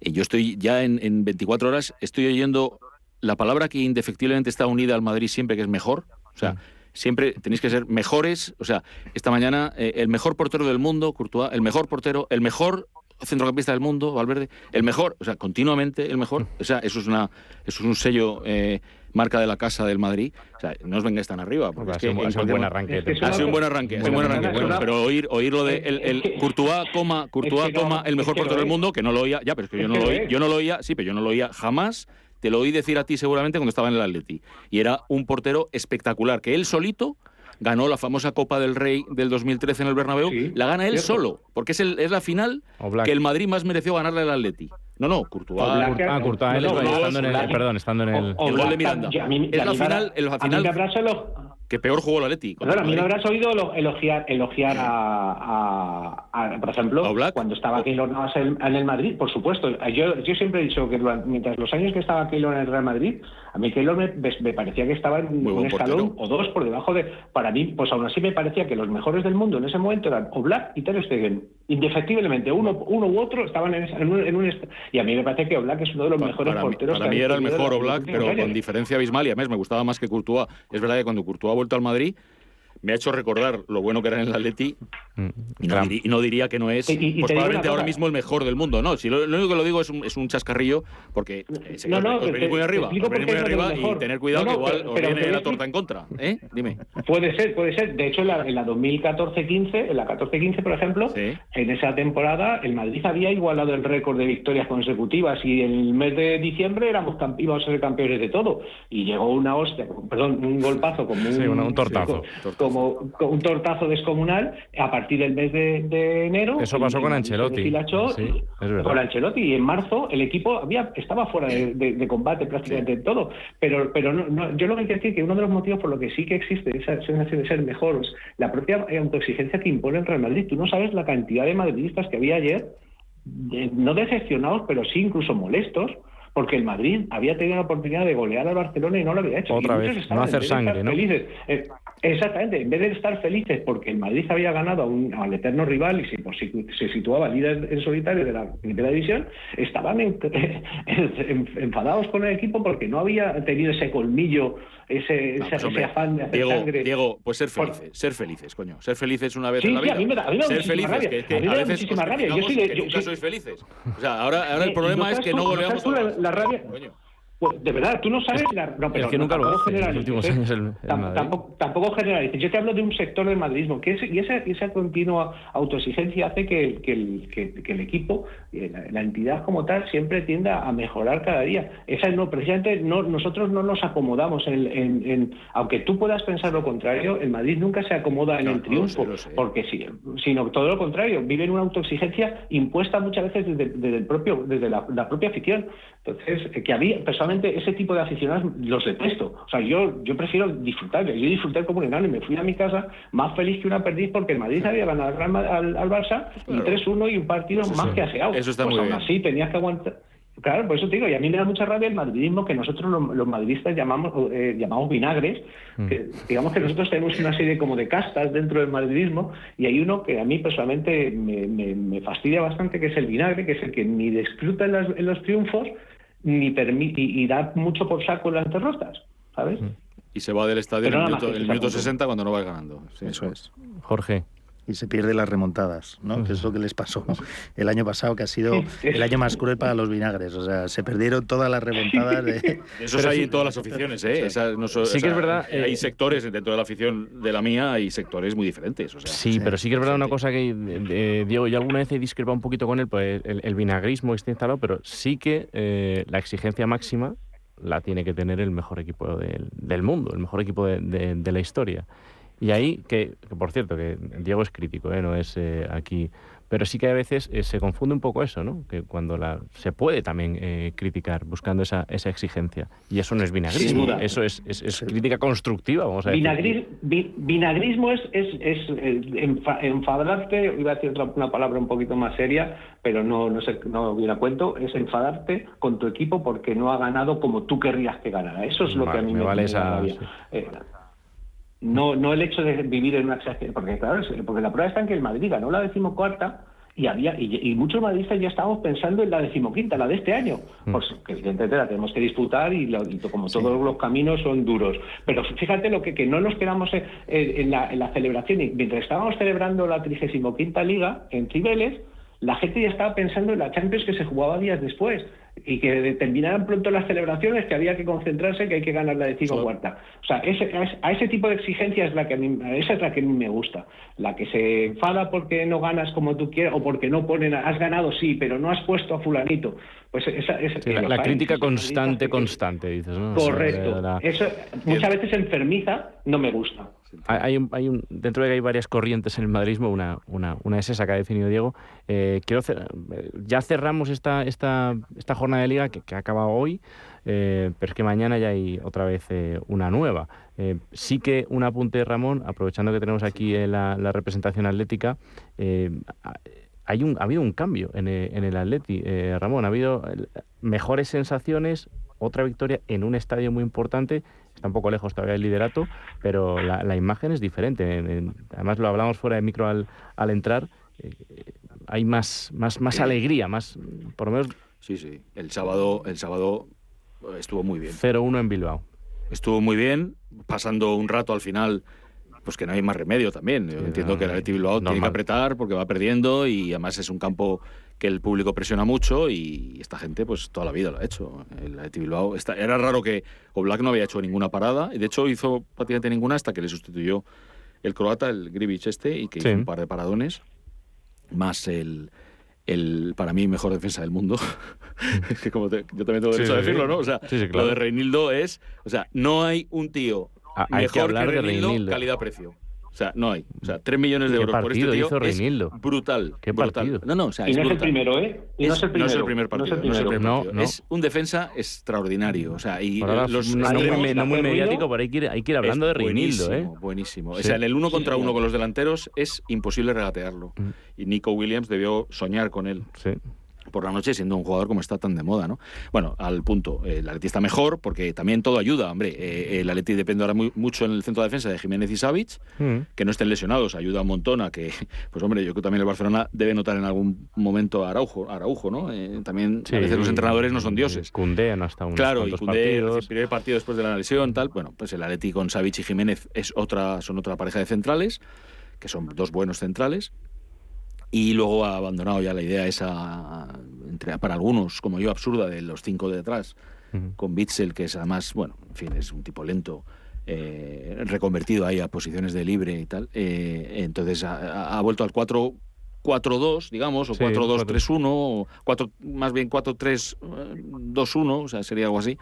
yo estoy ya en, en 24 horas, estoy oyendo la palabra que indefectiblemente está unida al Madrid siempre, que es mejor. O sea, siempre tenéis que ser mejores. O sea, esta mañana eh, el mejor portero del mundo, Courtois, el mejor portero, el mejor centrocampista del mundo, Valverde, el mejor, o sea, continuamente el mejor. O sea, eso es una, eso es un sello eh, marca de la casa del Madrid. O sea, no os vengáis tan arriba. Porque ha, sido, un buen arranque. ha sido un buen arranque. buen arranque. Bueno, pero oír, oír lo de el, el Courtois, coma, Courtois, coma, el mejor portero del mundo, que no lo oía, ya, pero es que yo no lo oía, yo no lo oía, sí, pero yo no lo oía jamás te lo oí decir a ti seguramente cuando estaba en el Atleti. Y era un portero espectacular, que él solito ganó la famosa Copa del Rey del 2013 en el Bernabéu, la gana él solo, porque es, el, es la final que el Madrid más mereció ganarle al Atleti. No, no, Courtois. ah, Courtois, estando en el, perdón, estando en el... el gol de Miranda. es la final, el, la final que peor jugó el Atleti. Claro, a mí me habrás oído elogiar, elogiar a, a, por ejemplo, cuando estaba Keylor Navas en, el Madrid, por supuesto. Yo, yo siempre he dicho que mientras los años que estaba Keylor en el Real Madrid, a mí Keylor me, me parecía que estaba en un escalón o dos por debajo de... Para mí, pues aún así me parecía que los mejores del mundo en ese momento eran Oblak y Ter Stegen. Indefectiblemente, uno, uno u otro estaban en, un, en un... Y a mí me parece que Oblak es uno de los mejores porteros. Para mí era el mejor Oblak, pero con diferencia abismal y además me gustaba más que Courtois. Es verdad que cuando Courtois vuelto al Madrid, me ha hecho recordar lo bueno que era en el Atleti mm, y no, diría que no es pues probablemente ahora mismo el mejor del mundo. No, si lo, único que lo digo es un, es un chascarrillo porque eh, no, no, os venís muy arriba, muy arriba y tener cuidado que igual os viene la torta en contra. ¿eh? Dime. Puede ser, puede ser. De hecho, en la, en la 2014-15, en la 14-15, por ejemplo, en esa temporada el Madrid había igualado el récord de victorias consecutivas y en el mes de diciembre éramos íbamos a ser campeones de todo. Y llegó una hostia, perdón, un golpazo como un, un tortazo como un tortazo descomunal a partir del mes de, enero. Eso pasó con Ancelotti. con Ancelotti y en marzo el equipo había estaba fuera de, combate prácticamente en todo. Pero, pero no, yo lo que quiero decir que uno de los motivos por lo que sí que existe esa sensación de ser mejor la propia autoexigencia que impone el Real Madrid. Tú no sabes la cantidad de madridistas que había ayer, no decepcionados, pero sí incluso molestos porque el Madrid había tenido la oportunidad de golear al Barcelona y no lo había hecho. Otra vez, no hacer sangre, ¿no? Felices. Eh, Exactamente, en vez de estar felices porque el Madrid había ganado a un, al eterno rival y se, pues, se situaba líder en solitario de la primera división, estaban enfadados con el equipo porque no había tenido ese colmillo, ese, pues, afán de hacer Diego, sangre. Diego, pues ser felices, ser felices, coño. Ser felices una vez Sí, en la sí, vida. a mí me da- a mí me da ser muchísima felices, rabia. que, que A mí me da a veces muchísima rabia. Yo soy que yo nunca soy- sois felices. O sea, ahora, ahora el Eh, problema ¿no es que no goleamos la- la rabia? Coño. Pues de verdad, tú no sabes la. No, pero es que nunca lo tampoco hace en los generalices, últimos años el, el Tam- Madrid. Tampoco, tampoco generalices. Yo te hablo de un sector del madridismo, que es, y esa, esa continua autoexigencia hace que, que el, que, que el equipo, eh, la, la entidad como tal, siempre tienda a mejorar cada día. Esa no, precisamente no, nosotros no nos acomodamos en, en- en- aunque tú puedas pensar lo contrario, el Madrid nunca se acomoda en No, el no, lo triunfo, lo sé. porque sí, sino todo lo contrario, viven una autoexigencia impuesta muchas veces desde, desde el propio, desde la, la propia afición. Entonces, eh, que a mí personalmente ese tipo de aficionados los detesto. O sea, yo, yo prefiero disfrutar. Yo disfruté como un enano y me fui a mi casa más feliz que una perdiz porque el Madrid había ganado al, al, Barça Claro. y 3-1 y un partido Eso más sí. que aseado. Eso está pues muy aún bien. así tenías que aguantar. Claro, por eso te digo, y a mí me da mucha rabia el madridismo que nosotros los, los madridistas llamamos eh, llamamos vinagres, que digamos que nosotros tenemos una serie como de castas dentro del madridismo y hay uno que a mí personalmente me, me- me fastidia bastante, que es el vinagre, que es el que ni disfruta en, las- en los triunfos ni permite y, da mucho por saco en las derrotas, ¿sabes? Y se va del estadio en el minuto, el minuto conclusión. 60 cuando no vas ganando. Sí, Eso es. Jorge. Y se pierde las remontadas, ¿no? Que es lo que les pasó el año pasado, que ha sido el año más cruel para los vinagres. O sea, se perdieron todas las remontadas de... Esos hay en todas las aficiones, ¿eh? No Sí o que es verdad, eh, Hay sectores dentro de la afición de la mía, hay sectores muy diferentes. O sea, Sí, Sí, pero sí que es verdad una cosa que, eh, Diego, yo alguna vez he discrepado un poquito con él, pues el, el vinagrismo está instalado, pero sí que eh, la exigencia máxima la tiene que tener el mejor equipo del, del mundo, el mejor equipo de, de- de la historia. Y ahí, que, que por cierto, que Diego es crítico, ¿eh? no es eh, aquí, pero sí que a veces eh, se confunde un poco eso, ¿no? Que cuando la, se puede también eh, criticar buscando esa, esa exigencia. Y eso no es vinagrismo, eso es, es- es crítica constructiva, vamos a decir. Vinagris- vi- vinagrismo es, es, es, eh, enfa- enfadarte, iba a decir otra, una palabra un poquito más seria, pero no, no, sé, no viene a cuento, es enfadarte con tu equipo porque no ha ganado como tú querrías que ganara. Eso es lo Vale, que a mí me me, vale me esa-. No, no el hecho de vivir en una exageración, porque claro, porque la prueba está en que el Madrid ganó la decimocuarta y había y, y muchos madridistas ya estábamos pensando en la decimoquinta, la de este año, Mm. pues que evidentemente la tenemos que disputar y, lo- y como todos los caminos son duros. Pero fíjate lo que, que no nos quedamos en, en la, en la celebración y mientras estábamos celebrando la 35 liga en Cibeles, la gente ya estaba pensando en la Champions que se jugaba días después y que terminaran pronto las celebraciones, que había que concentrarse, que hay que ganar la decimocuarta. O sea, ese, a ese- tipo de exigencia es la que a mí, esa es la que a mí me gusta. La que se enfada porque no ganas como tú quieres o porque no ponen, has ganado sí, pero no has puesto a fulanito. Pues esa, esa- Sí, la, la crítica constante, constante, dices, ¿no? Correcto. Eso muchas veces enfermiza, no me gusta. Hay, un, hay un- dentro de que hay varias corrientes en el madridismo, una, una, una es esa que ha definido Diego. Eh, quiero cer- eh, ya cerramos esta, esta, esta jornada de liga que, que ha acabado hoy, eh, pero es que mañana ya hay otra vez eh, una nueva. Sí que un apunte, Ramón, aprovechando que tenemos aquí la, la representación atlética, ha- hay un, ha habido un cambio en el, en el Atleti, eh, Ramón. Ha habido mejores sensaciones, otra victoria en un estadio muy importante. Está un poco lejos todavía el liderato, pero la, la imagen es diferente. En- en- además, lo hablamos fuera de micro al, al entrar. eh, hay más, más, más alegría, más, por lo menos sí, sí. El sábado, el sábado estuvo muy bien. 0-1 en Bilbao. Estuvo muy bien, pasando un rato al final, pues que no hay más remedio también. Yo Sí, entiendo no, que el Athletic Bilbao tiene que normal. apretar porque va perdiendo y además es un campo que el público presiona mucho y esta gente pues toda la vida lo ha hecho. El Athletic Bilbao está- era raro que Oblak no había hecho ninguna parada y de hecho hizo prácticamente ninguna hasta que le sustituyó el croata, el Gribic este, y que Sí. hizo un par de paradones, más el, el para mí mejor defensa del mundo. que como te- yo también tengo derecho a sí, decirlo, ¿no? O sea, Sí, claro. lo de Reinildo es, o sea, no hay un tío Ah, hay que mejor hablar Reinildo. calidad-precio. O sea, no hay. O sea, 3 millones de ¿Qué euros por este partido tío hizo es brutal. ¿Qué brutal. partido? No, no, o sea, Y es no es el brutal. primero, ¿eh? Y no es el primero. primer partido. No es el primero. primer No, partido. no. Es un defensa extraordinario. O sea, y los no, no muy, no muy mediático, pero hay que ir, hay que ir hablando es de Reinildo, ¿eh? buenísimo, Buenísimo. Sí. O sea, en el uno contra uno con los delanteros es imposible regatearlo. Mm. Y Nico Williams debió soñar con él. Sí. Por la noche siendo un jugador como está tan de moda, ¿no? Bueno, al punto, eh, el Atleti está mejor porque también todo ayuda, hombre. Eh, el Atleti depende ahora mucho en el centro de defensa de Jiménez y Savic, mm. que no estén lesionados, ayuda un montón a que, pues hombre, yo creo que también el Barcelona debe notar en algún momento a Araujo, Araujo ¿no? Eh, también a veces los entrenadores no son dioses. Cundé no hasta un Claro, y Cundé, el primer partido después de la lesión, tal, bueno, pues el Atleti con Savic y Jiménez es otra, son otra pareja de centrales, que son dos buenos centrales, y luego ha abandonado ya la idea esa, entre, para algunos, como yo, absurda, de los cinco de detrás, con Bitzel, que es además, bueno, en fin, es un tipo lento, eh, reconvertido ahí a posiciones de libre y tal. Eh, entonces ha, vuelto al 4. 4-2, digamos, o 4-2-3-1, o 4, más bien 4-3-2-1, o sea, sería algo así.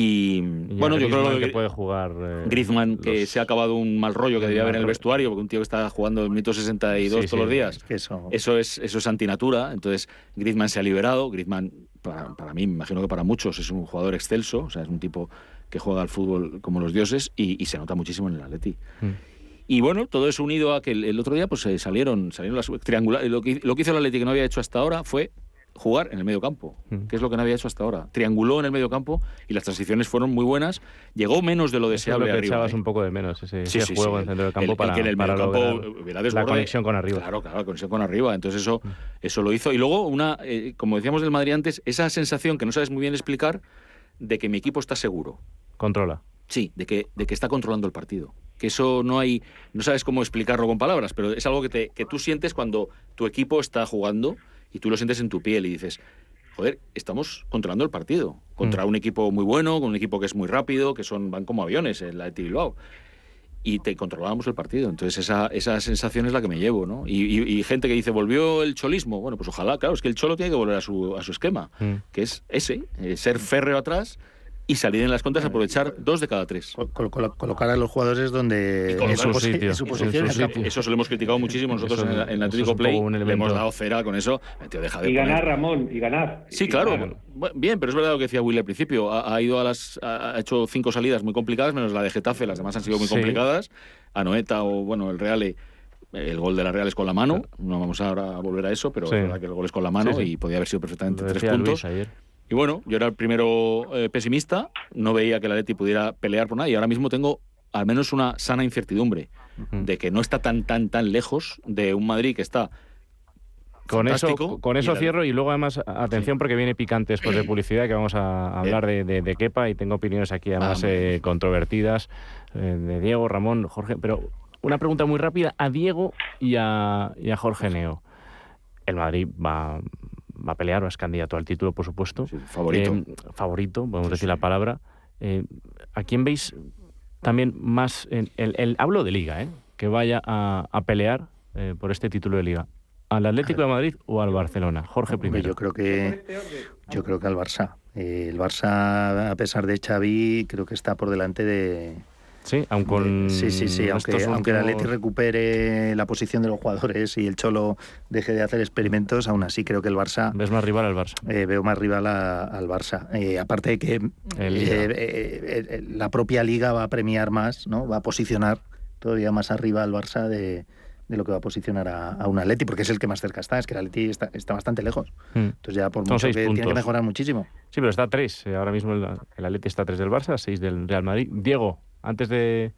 Y, bueno, yo creo que, puede jugar. Eh, Griezmann, que se ha acabado un mal rollo que debía haber en el vestuario, porque un tío que está jugando el minuto 62 todos los días. eso... eso... es eso es antinatura. Entonces, Griezmann se ha liberado. Griezmann, para, para, mí, me imagino que para muchos, es un jugador excelso. O sea, es un tipo que juega al fútbol como los dioses y, se nota muchísimo en el Atleti. Mm. Y bueno, todo eso unido a que el, otro día pues salieron, salieron las triangulares. Lo que, lo que hizo el Atleti que no había hecho hasta ahora fue jugar en el medio campo, mm. que es lo que no había hecho hasta ahora. Trianguló en el medio campo y las transiciones fueron muy buenas. Llegó menos de lo deseable. Es lo que echabas ¿eh? un poco de menos, ese, juego en el centro del campo para, que en el medio campo la conexión con arriba. Claro, claro, la conexión con arriba. Entonces eso, mm. eso lo hizo. Y luego, una, eh, como decíamos del Madrid antes, esa sensación que no sabes muy bien explicar de que mi equipo está seguro. Controla. Sí, de que, de que está controlando el partido. Que eso no hay, no sabes cómo explicarlo con palabras, pero es algo que, te, que tú sientes cuando tu equipo está jugando y tú lo sientes en tu piel y dices, joder, estamos controlando el partido contra mm. un equipo muy bueno, con un equipo que es muy rápido, que son van como aviones en la de Bilbao. Y te controlábamos el partido. Entonces, esa, esa sensación es la que me llevo, ¿no? Y, gente que dice, ¿volvió el cholismo? Bueno, pues ojalá, claro, es que el cholo tiene que volver a su, a su esquema, mm. que es ese, eh, ser férreo atrás y salir en las contras, aprovechar dos de cada tres. colocar a los jugadores donde en su, sitio, Eso se lo hemos criticado muchísimo nosotros en, el Atlético Play. Le hemos dado cera con eso. y ganar, Ramón, y ganar. Sí, claro. Bien, pero es verdad lo que decía Will al principio. Ha, ido a las, ha hecho cinco salidas muy complicadas, menos la de Getafe. Las demás han sido muy complicadas. A Noeta o, bueno, el Real el gol de la Real es con la mano, no vamos ahora a volver a eso, pero es verdad que el gol es con la mano y podía haber sido perfectamente tres puntos. Y bueno, yo era el primero eh, pesimista, no veía que la Leti pudiera pelear por nada y ahora mismo tengo al menos una sana incertidumbre de que no está tan, tan, tan lejos de un Madrid que está con eso, con eso cierro y luego además, atención porque viene picante después de publicidad que vamos a hablar de, de, Kepa y tengo opiniones aquí además eh, controvertidas eh, de Diego, Ramón, Jorge, pero una pregunta muy rápida a Diego y a, y a Jorge Neo. El Madrid va, va a pelear o es candidato al título, por supuesto. favorito. Eh, favorito, podemos decir la palabra. Eh, ¿A quién veis también más, el, el, hablo de liga, eh, que vaya a, pelear por este título de liga? ¿Al Atlético de Madrid o al Barcelona? Jorge primero. Yo creo que, yo creo que al Barça. el Barça, a pesar de Xavi, creo que está por delante de, Sí, aunque sí, sí, sí, aunque, aunque el Atleti recupere la posición de los jugadores y el Cholo deje de hacer experimentos, aún así creo que el Barça... ¿Ves más rival al Barça? Eh, veo más rival al Barça. Eh, aparte de que eh, la propia liga va a premiar más, ¿no? va a posicionar todavía más arriba al Barça de, lo que va a posicionar a, un Atleti, porque es el que más cerca está, es que el Atleti está, bastante lejos. Hmm. Entonces ya por mucho que tiene que mejorar muchísimo. Sí, pero está a tres. Ahora mismo el, el Atleti está a tres del Barça, seis del Real Madrid. Diego, antes de,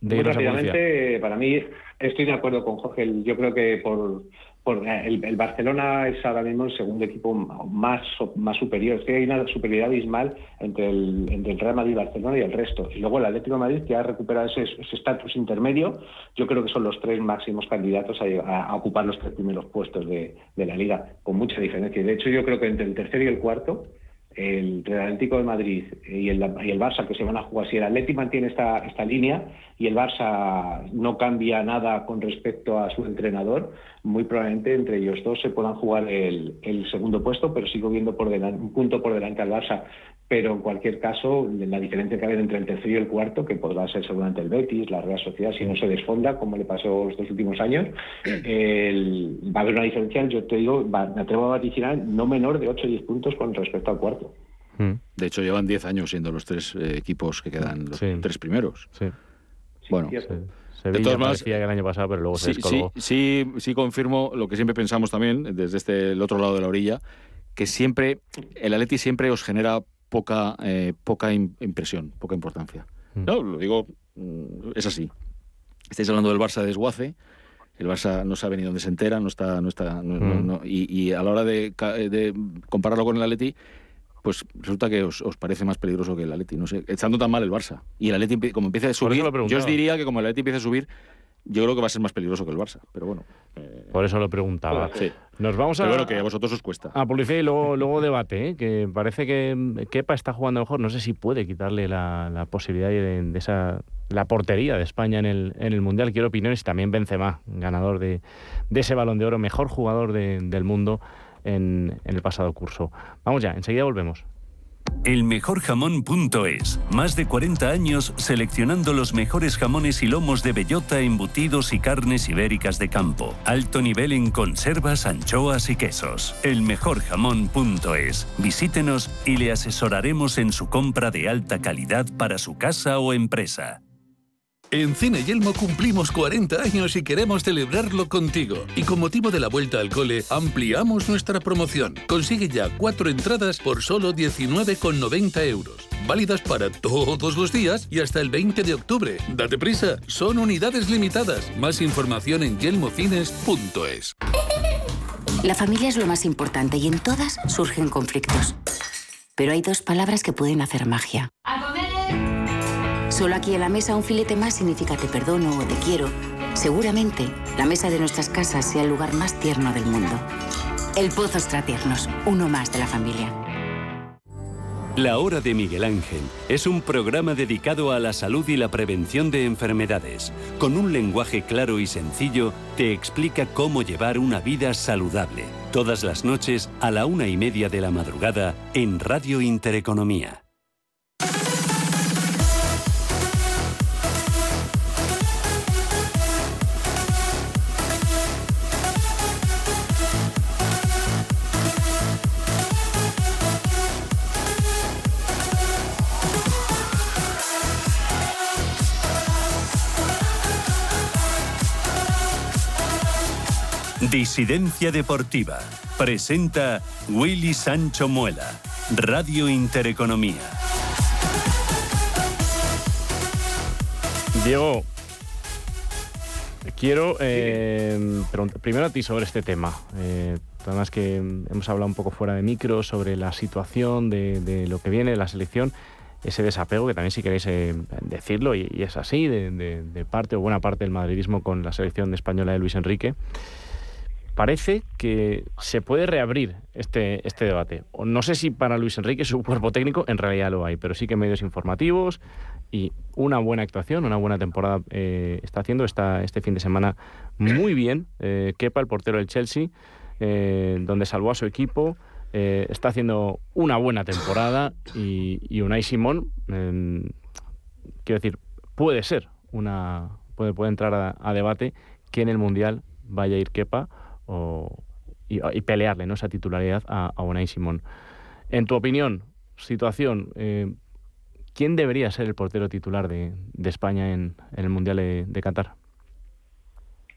de rápidamente, para mí estoy de acuerdo con Jorge. Yo creo que por, por el, Barcelona es ahora mismo el segundo equipo más, más superior. Es que hay una superioridad abismal entre el, entre el Real Madrid, Barcelona y el resto. Y luego el Atlético de Madrid, que ha recuperado ese estatus intermedio, yo creo que son los tres máximos candidatos a, ocupar los tres primeros puestos de, de la liga, con mucha diferencia. De hecho, yo creo que entre el tercero y el cuarto el Real Atlético de Madrid y el, y el, Barça que se van a jugar, si el Atlético mantiene esta, esta línea y el Barça no cambia nada con respecto a su entrenador, muy probablemente entre ellos dos se puedan jugar el, el segundo puesto, pero sigo viendo por delante, un punto por delante al Barça pero en cualquier caso, la diferencia que hay entre el tercero y el cuarto, que podrá ser seguramente el Betis, la Real Sociedad, si no se desfonda, como le pasó estos últimos años, va a haber una diferencia, yo te digo, me atrevo a vaticinar, no menor de 8 o 10 puntos con respecto al cuarto. Mm. De hecho, llevan 10 años siendo los tres eh, equipos que quedan los tres primeros. Bueno, Sevilla parecía que el año pasado, pero luego se descolgó. Sí, sí, sí confirmo lo que siempre pensamos también, desde este, el otro lado de la orilla, que siempre, el Atleti siempre os genera poca, eh, poca impresión, poca importancia. Mm. No, lo digo, mm, es así. Estáis hablando del Barça de desguace, el Barça no sabe ni dónde se entera, no está, no está, mm. y, a la hora de, de, compararlo con el Atleti, pues resulta que os, parece más peligroso que el Atleti, no sé, estando tan mal el Barça. Y el Atleti como empieza a subir, yo os diría que como el Atleti empieza a subir, yo creo que va a ser más peligroso que el Barça, pero bueno. Eh, Por eso lo preguntaba. Sí. Nos vamos a. Pero bueno, que a vosotros os cuesta. A publicidad y luego, luego debate, ¿eh? que parece que Kepa está jugando mejor. No sé si puede quitarle la, posibilidad de, esa. la portería de España en el, en el Mundial. Quiero opiniones también Benzema, ganador de, de ese balón de oro, mejor jugador del mundo en, el pasado curso. Vamos ya, enseguida volvemos. Elmejorjamón.es. Más de 40 años seleccionando los mejores jamones y lomos de bellota, embutidos y carnes ibéricas de campo. Alto nivel en conservas, anchoas y quesos. Elmejorjamón.es. Visítenos y le asesoraremos en su compra de alta calidad para su casa o empresa. En Cine Yelmo cumplimos 40 años y queremos celebrarlo contigo. Y con motivo de la vuelta al cole, ampliamos nuestra promoción. Consigue ya cuatro entradas por solo 19,90 euros. Válidas para todos los días y hasta el 20 de octubre. Date prisa, son unidades limitadas. Más información en yelmocines.es. La familia es lo más importante y en todas surgen conflictos. Pero hay dos palabras que pueden hacer magia. Solo aquí en la mesa un filete más significa te perdono o te quiero. Seguramente la mesa de nuestras casas sea el lugar más tierno del mundo. El Pozo Extratiernos, uno más de la familia. La Hora de Miguel Ángel es un programa dedicado a la salud y la prevención de enfermedades. Con un lenguaje claro y sencillo, te explica cómo llevar una vida saludable. Todas las noches a la una y media de la madrugada en Radio Intereconomía. Disidencia Deportiva. Presenta Willy Sancho Muela. Radio Intereconomía. Diego, quiero eh, primero a ti sobre este tema. Eh, además que hemos hablado un poco fuera de micro sobre la situación de, lo que viene de la selección, ese desapego que también si queréis eh, decirlo, y, es así, de, de, parte o buena parte del madridismo con la selección española de Luis Enrique parece que se puede reabrir este, este debate. No sé si para Luis Enrique, su cuerpo técnico, en realidad lo hay, pero sí que medios informativos y una buena actuación, una buena temporada eh, está haciendo esta, este fin de semana muy bien. Eh, Kepa, el portero del Chelsea, eh, donde salvó a su equipo, eh, está haciendo una buena temporada y, y Unai Simón, quiero decir, puede ser una puede, puede entrar a, a debate que en el Mundial vaya a ir Kepa y, pelearle ¿no? esa titularidad a, a Simón. En tu opinión, situación, eh, ¿quién debería ser el portero titular de, España en, el Mundial de, Qatar?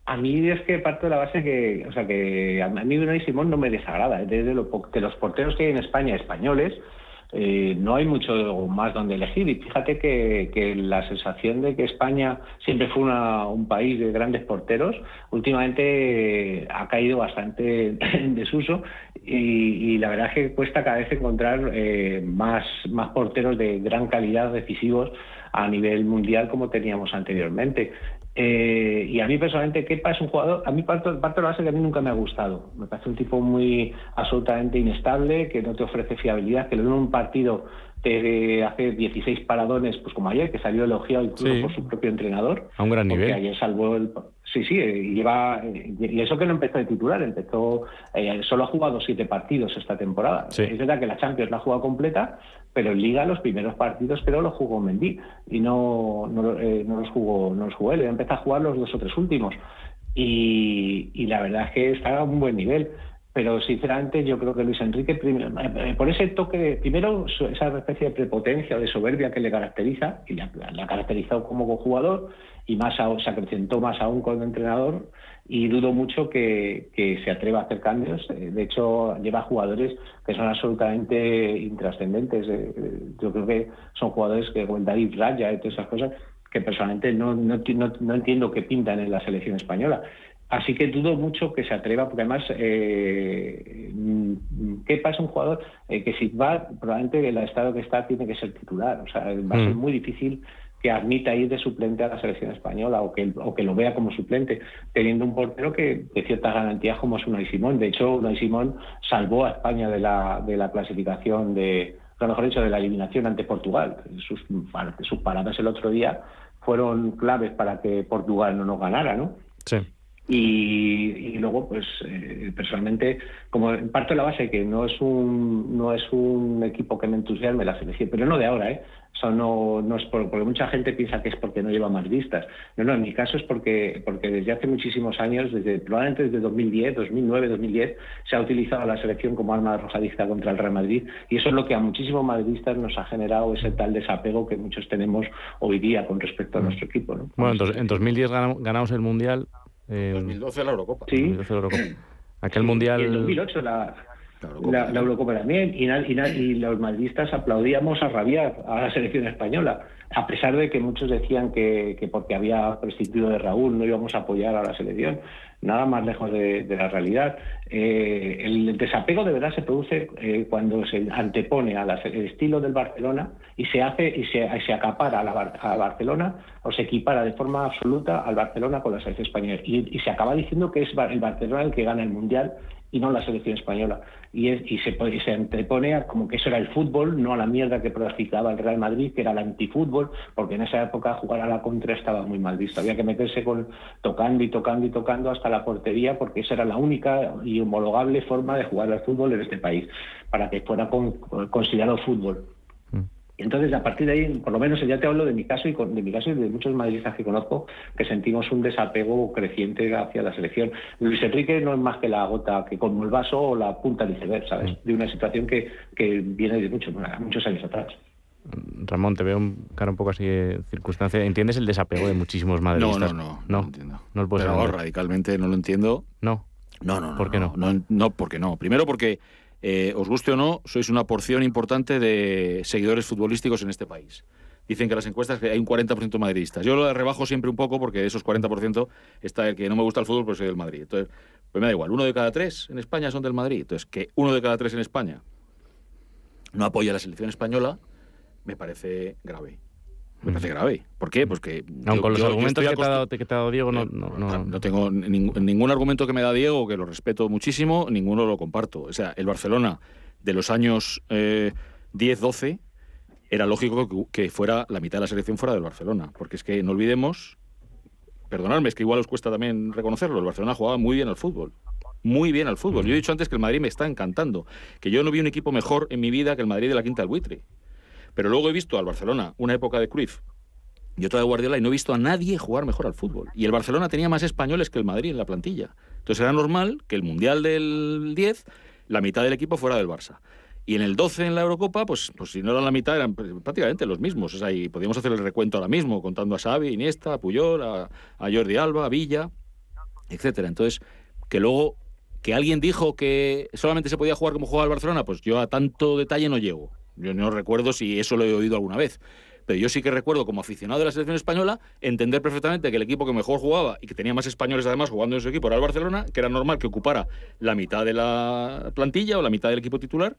A mí es que parto de la base que, o sea, que a mí Unai Simón no me desagrada. Desde lo, de los porteros que hay en España españoles, eh, no hay mucho más donde elegir. Y fíjate que, la sensación de que España siempre fue un país de grandes porteros, últimamente ha caído bastante en desuso y, la verdad es que cuesta cada vez encontrar eh, más, más porteros de gran calidad, decisivos a nivel mundial como teníamos anteriormente. Eh, y a mí personalmente, Kepa es un jugador, a mí parte, parte de la base que a mí nunca me ha gustado. Me parece un tipo muy absolutamente inestable, que no te ofrece fiabilidad, que en un partido te hace 16 paradones, pues como ayer, que salió elogiado incluso por su propio entrenador. A un gran nivel. ayer salvó el, Sí, sí, y lleva y eso que no empezó de titular, empezó eh, solo ha jugado siete partidos esta temporada. Es verdad que la Champions la ha jugado completa, pero en Liga los primeros partidos pero lo jugó Mendy y no, no, eh, no los jugó no los jugó él, empezó a jugar los dos o tres últimos y, y la verdad es que está a un buen nivel. Pero sinceramente yo creo que Luis Enrique, eh, por ese toque, primero esa especie de prepotencia o de soberbia que le caracteriza, y le ha, caracterizado como jugador, y más se acrecentó más aún como entrenador, y dudo mucho que, se atreva a hacer cambios. Eh, de hecho, lleva jugadores que son absolutamente intrascendentes. Eh, yo creo que son jugadores que, como David Raya y todas esas cosas, que personalmente no, no entiendo qué pintan en la selección española. Así que dudo mucho que se atreva, porque además, eh, ¿qué pasa un jugador eh, que si va, probablemente el estado que está tiene que ser titular? O sea, va a ser mm. muy difícil que admita ir de suplente a la selección española o que, o que lo vea como suplente, teniendo un portero que de ciertas garantías como es Unai Simón. De hecho, Unai Simón salvó a España de la, de la clasificación de, lo mejor dicho, de la eliminación ante Portugal. Sus, sus paradas el otro día fueron claves para que Portugal no nos ganara, ¿no? Sí. Y, luego, pues eh, personalmente, como parto de la base que no es un no es un equipo que me entusiasme la selección, pero no de ahora, ¿eh? O no, no es por, porque mucha gente piensa que es porque no lleva más vistas. No, no, en mi caso es porque porque desde hace muchísimos años, desde probablemente desde 2010, 2009, 2010, se ha utilizado la selección como arma arrojadiza contra el Real Madrid y eso es lo que a muchísimos madridistas nos ha generado ese tal desapego que muchos tenemos hoy día con respecto a nuestro equipo. ¿no? Bueno, entonces, en 2010 ganamos el Mundial, 2012 la Eurocopa. Sí. 2012 la Eurocopa. Aquel mundial. Y en 2008 la, la, Eurocopa también. Y, y, los madridistas aplaudíamos a rabiar a la selección española, a pesar de que muchos decían que, que porque había prescindido de Raúl no íbamos a apoyar a la selección nada más lejos de, la realidad. Eh, el desapego de verdad se produce eh, cuando se antepone al estilo del Barcelona y se hace y se, se acapara a, Barcelona o se equipara de forma absoluta al Barcelona con la selección española. Y, y se acaba diciendo que es el Barcelona el que gana el Mundial y no la selección española. Y, y se, se antepone a como que eso era el fútbol, no a la mierda que practicaba el Real Madrid, que era el antifútbol, porque en esa época jugar a la contra estaba muy mal visto. Había que meterse con tocando y tocando y tocando hasta la portería, porque esa era la única y homologable forma de jugar al fútbol en este país, para que fuera considerado fútbol. Entonces, a partir de ahí, por lo menos ya te hablo de mi caso y de mi caso y de muchos madridistas que conozco, que sentimos un desapego creciente hacia la selección. Luis Enrique no es más que la gota, que como el vaso o la punta del iceberg, ¿sabes? De una situación que, que viene de muchos, muchos años atrás. Ramón, te veo un cara un poco así de circunstancia. ¿Entiendes el desapego de muchísimos madridistas? No, no, no. No, entiendo. No lo puedo Pero radicalmente no lo entiendo. No. No, no, no. ¿Por qué no? No, no, porque no. Primero porque eh, os guste o no, sois una porción importante de seguidores futbolísticos en este país. Dicen que las encuestas que hay un 40% madridistas. Yo lo rebajo siempre un poco porque de esos 40% está el que no me gusta el fútbol, pues soy del Madrid. Entonces, pues me da igual. Uno de cada tres en España son del Madrid. Entonces, que uno de cada tres en España no apoya a la selección española, me parece grave. Me parece grave. ¿Por qué? Pues que. Aunque con los argumentos que, te ha dado, que te ha dado Diego, no, no, no, no tengo ningún argumento que me da Diego, que lo respeto muchísimo, ninguno lo comparto. O sea, el Barcelona de los años eh, 10-12 era lógico que, fuera la mitad de la selección fuera del Barcelona. Porque es que no olvidemos, perdonadme, es que igual os cuesta también reconocerlo, el Barcelona jugaba muy bien al fútbol. Muy bien al fútbol. Yo he dicho antes que el Madrid me está encantando. Que yo no vi un equipo mejor en mi vida que el Madrid de la Quinta del Buitre. Pero luego he visto al Barcelona, una época de Cruyff, y otra de Guardiola, y no he visto a nadie jugar mejor al fútbol. Y el Barcelona tenía más españoles que el Madrid en la plantilla. Entonces era normal que el Mundial del 10, la mitad del equipo fuera del Barça. Y en el 12 en la Eurocopa, pues, pues si no eran la mitad, eran prácticamente los mismos. O sea, y podíamos hacer el recuento ahora mismo, contando a Xavi, Iniesta, a Puyol, a, Jordi Alba, a Villa, etcétera. Entonces, que luego que alguien dijo que solamente se podía jugar como jugaba el Barcelona, pues yo a tanto detalle no llego. Yo no recuerdo si eso lo he oído alguna vez. Pero yo sí que recuerdo, como aficionado de la selección española, entender perfectamente que el equipo que mejor jugaba y que tenía más españoles además jugando en su equipo era el Barcelona, que era normal que ocupara la mitad de la plantilla o la mitad del equipo titular.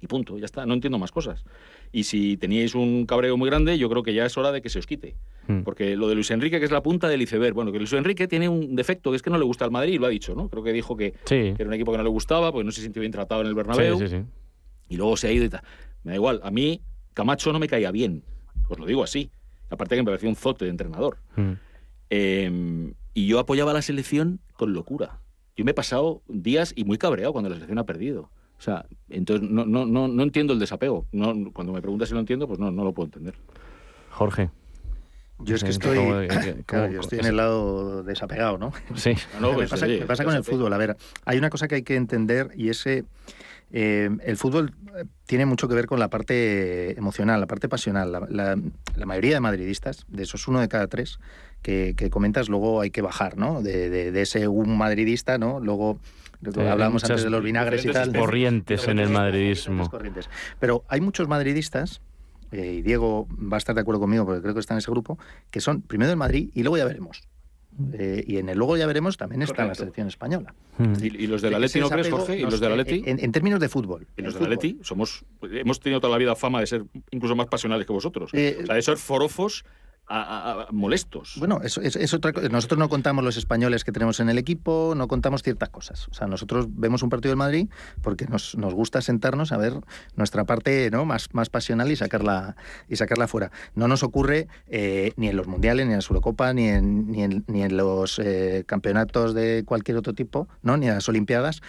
Y punto, ya está, no entiendo más cosas. Y si teníais un cabreo muy grande, yo creo que ya es hora de que se os quite. Hmm. Porque lo de Luis Enrique, que es la punta del iceberg, bueno, que Luis Enrique tiene un defecto, que es que no le gusta al Madrid, lo ha dicho, ¿no? Creo que dijo que, era un equipo que no le gustaba, porque no se sintió bien tratado en el Bernabéu. Sí, sí, y luego se ha ido y tal. Me da igual, a mí Camacho no me caía bien, os lo digo así. Aparte que me parecía un zote de entrenador. Mm. Em, y yo apoyaba a la selección con locura. Yo me he pasado días y muy cabreado cuando la selección ha perdido. O sea, entonces no, no, no, no entiendo el desapego. No, cuando me preguntas si lo entiendo, pues no, no lo puedo entender. Jorge. Yo es que estoy, yo estoy en el lado desapegado, ¿no? Sí. No, me, pues, pasa, con el fútbol. A ver, hay una cosa que hay que entender y ese eh, el fútbol eh, tiene mucho que ver con la parte emocional, la parte pasional. La, mayoría de madridistas, de esos uno de cada tres que, comentas, luego hay que bajar, ¿no? De, ese un madridista, ¿no? Luego hablábamos antes de los vinagres y tal. Corrientes en el madridismo. Corrientes. Pero hay muchos madridistas eh, y Diego va a estar de acuerdo conmigo porque creo que está en ese grupo, que son primero del Madrid y luego ya veremos. Eh, y en el luego ya veremos también está la selección española. Hmm. ¿Y, los del Atleti no crees, Jorge? ¿Y los del Atleti? En, términos de fútbol. ¿Y los del Atleti? Somos, hemos tenido toda la vida fama de ser incluso más pasionales que vosotros. Eh, o sea, de ser forofos molestos. Bueno, eso es, otra. Nosotros no contamos los españoles que tenemos en el equipo, no contamos ciertas cosas. O sea, nosotros vemos un partido del Madrid porque nos, gusta sentarnos a ver nuestra parte ¿no? más, más pasional y sacarla, y sacarla fuera. No nos ocurre eh, ni en los mundiales, ni en la Eurocopa, ni en, ni en, ni en los eh, campeonatos de cualquier otro tipo, ¿no? ni en las Olimpiadas,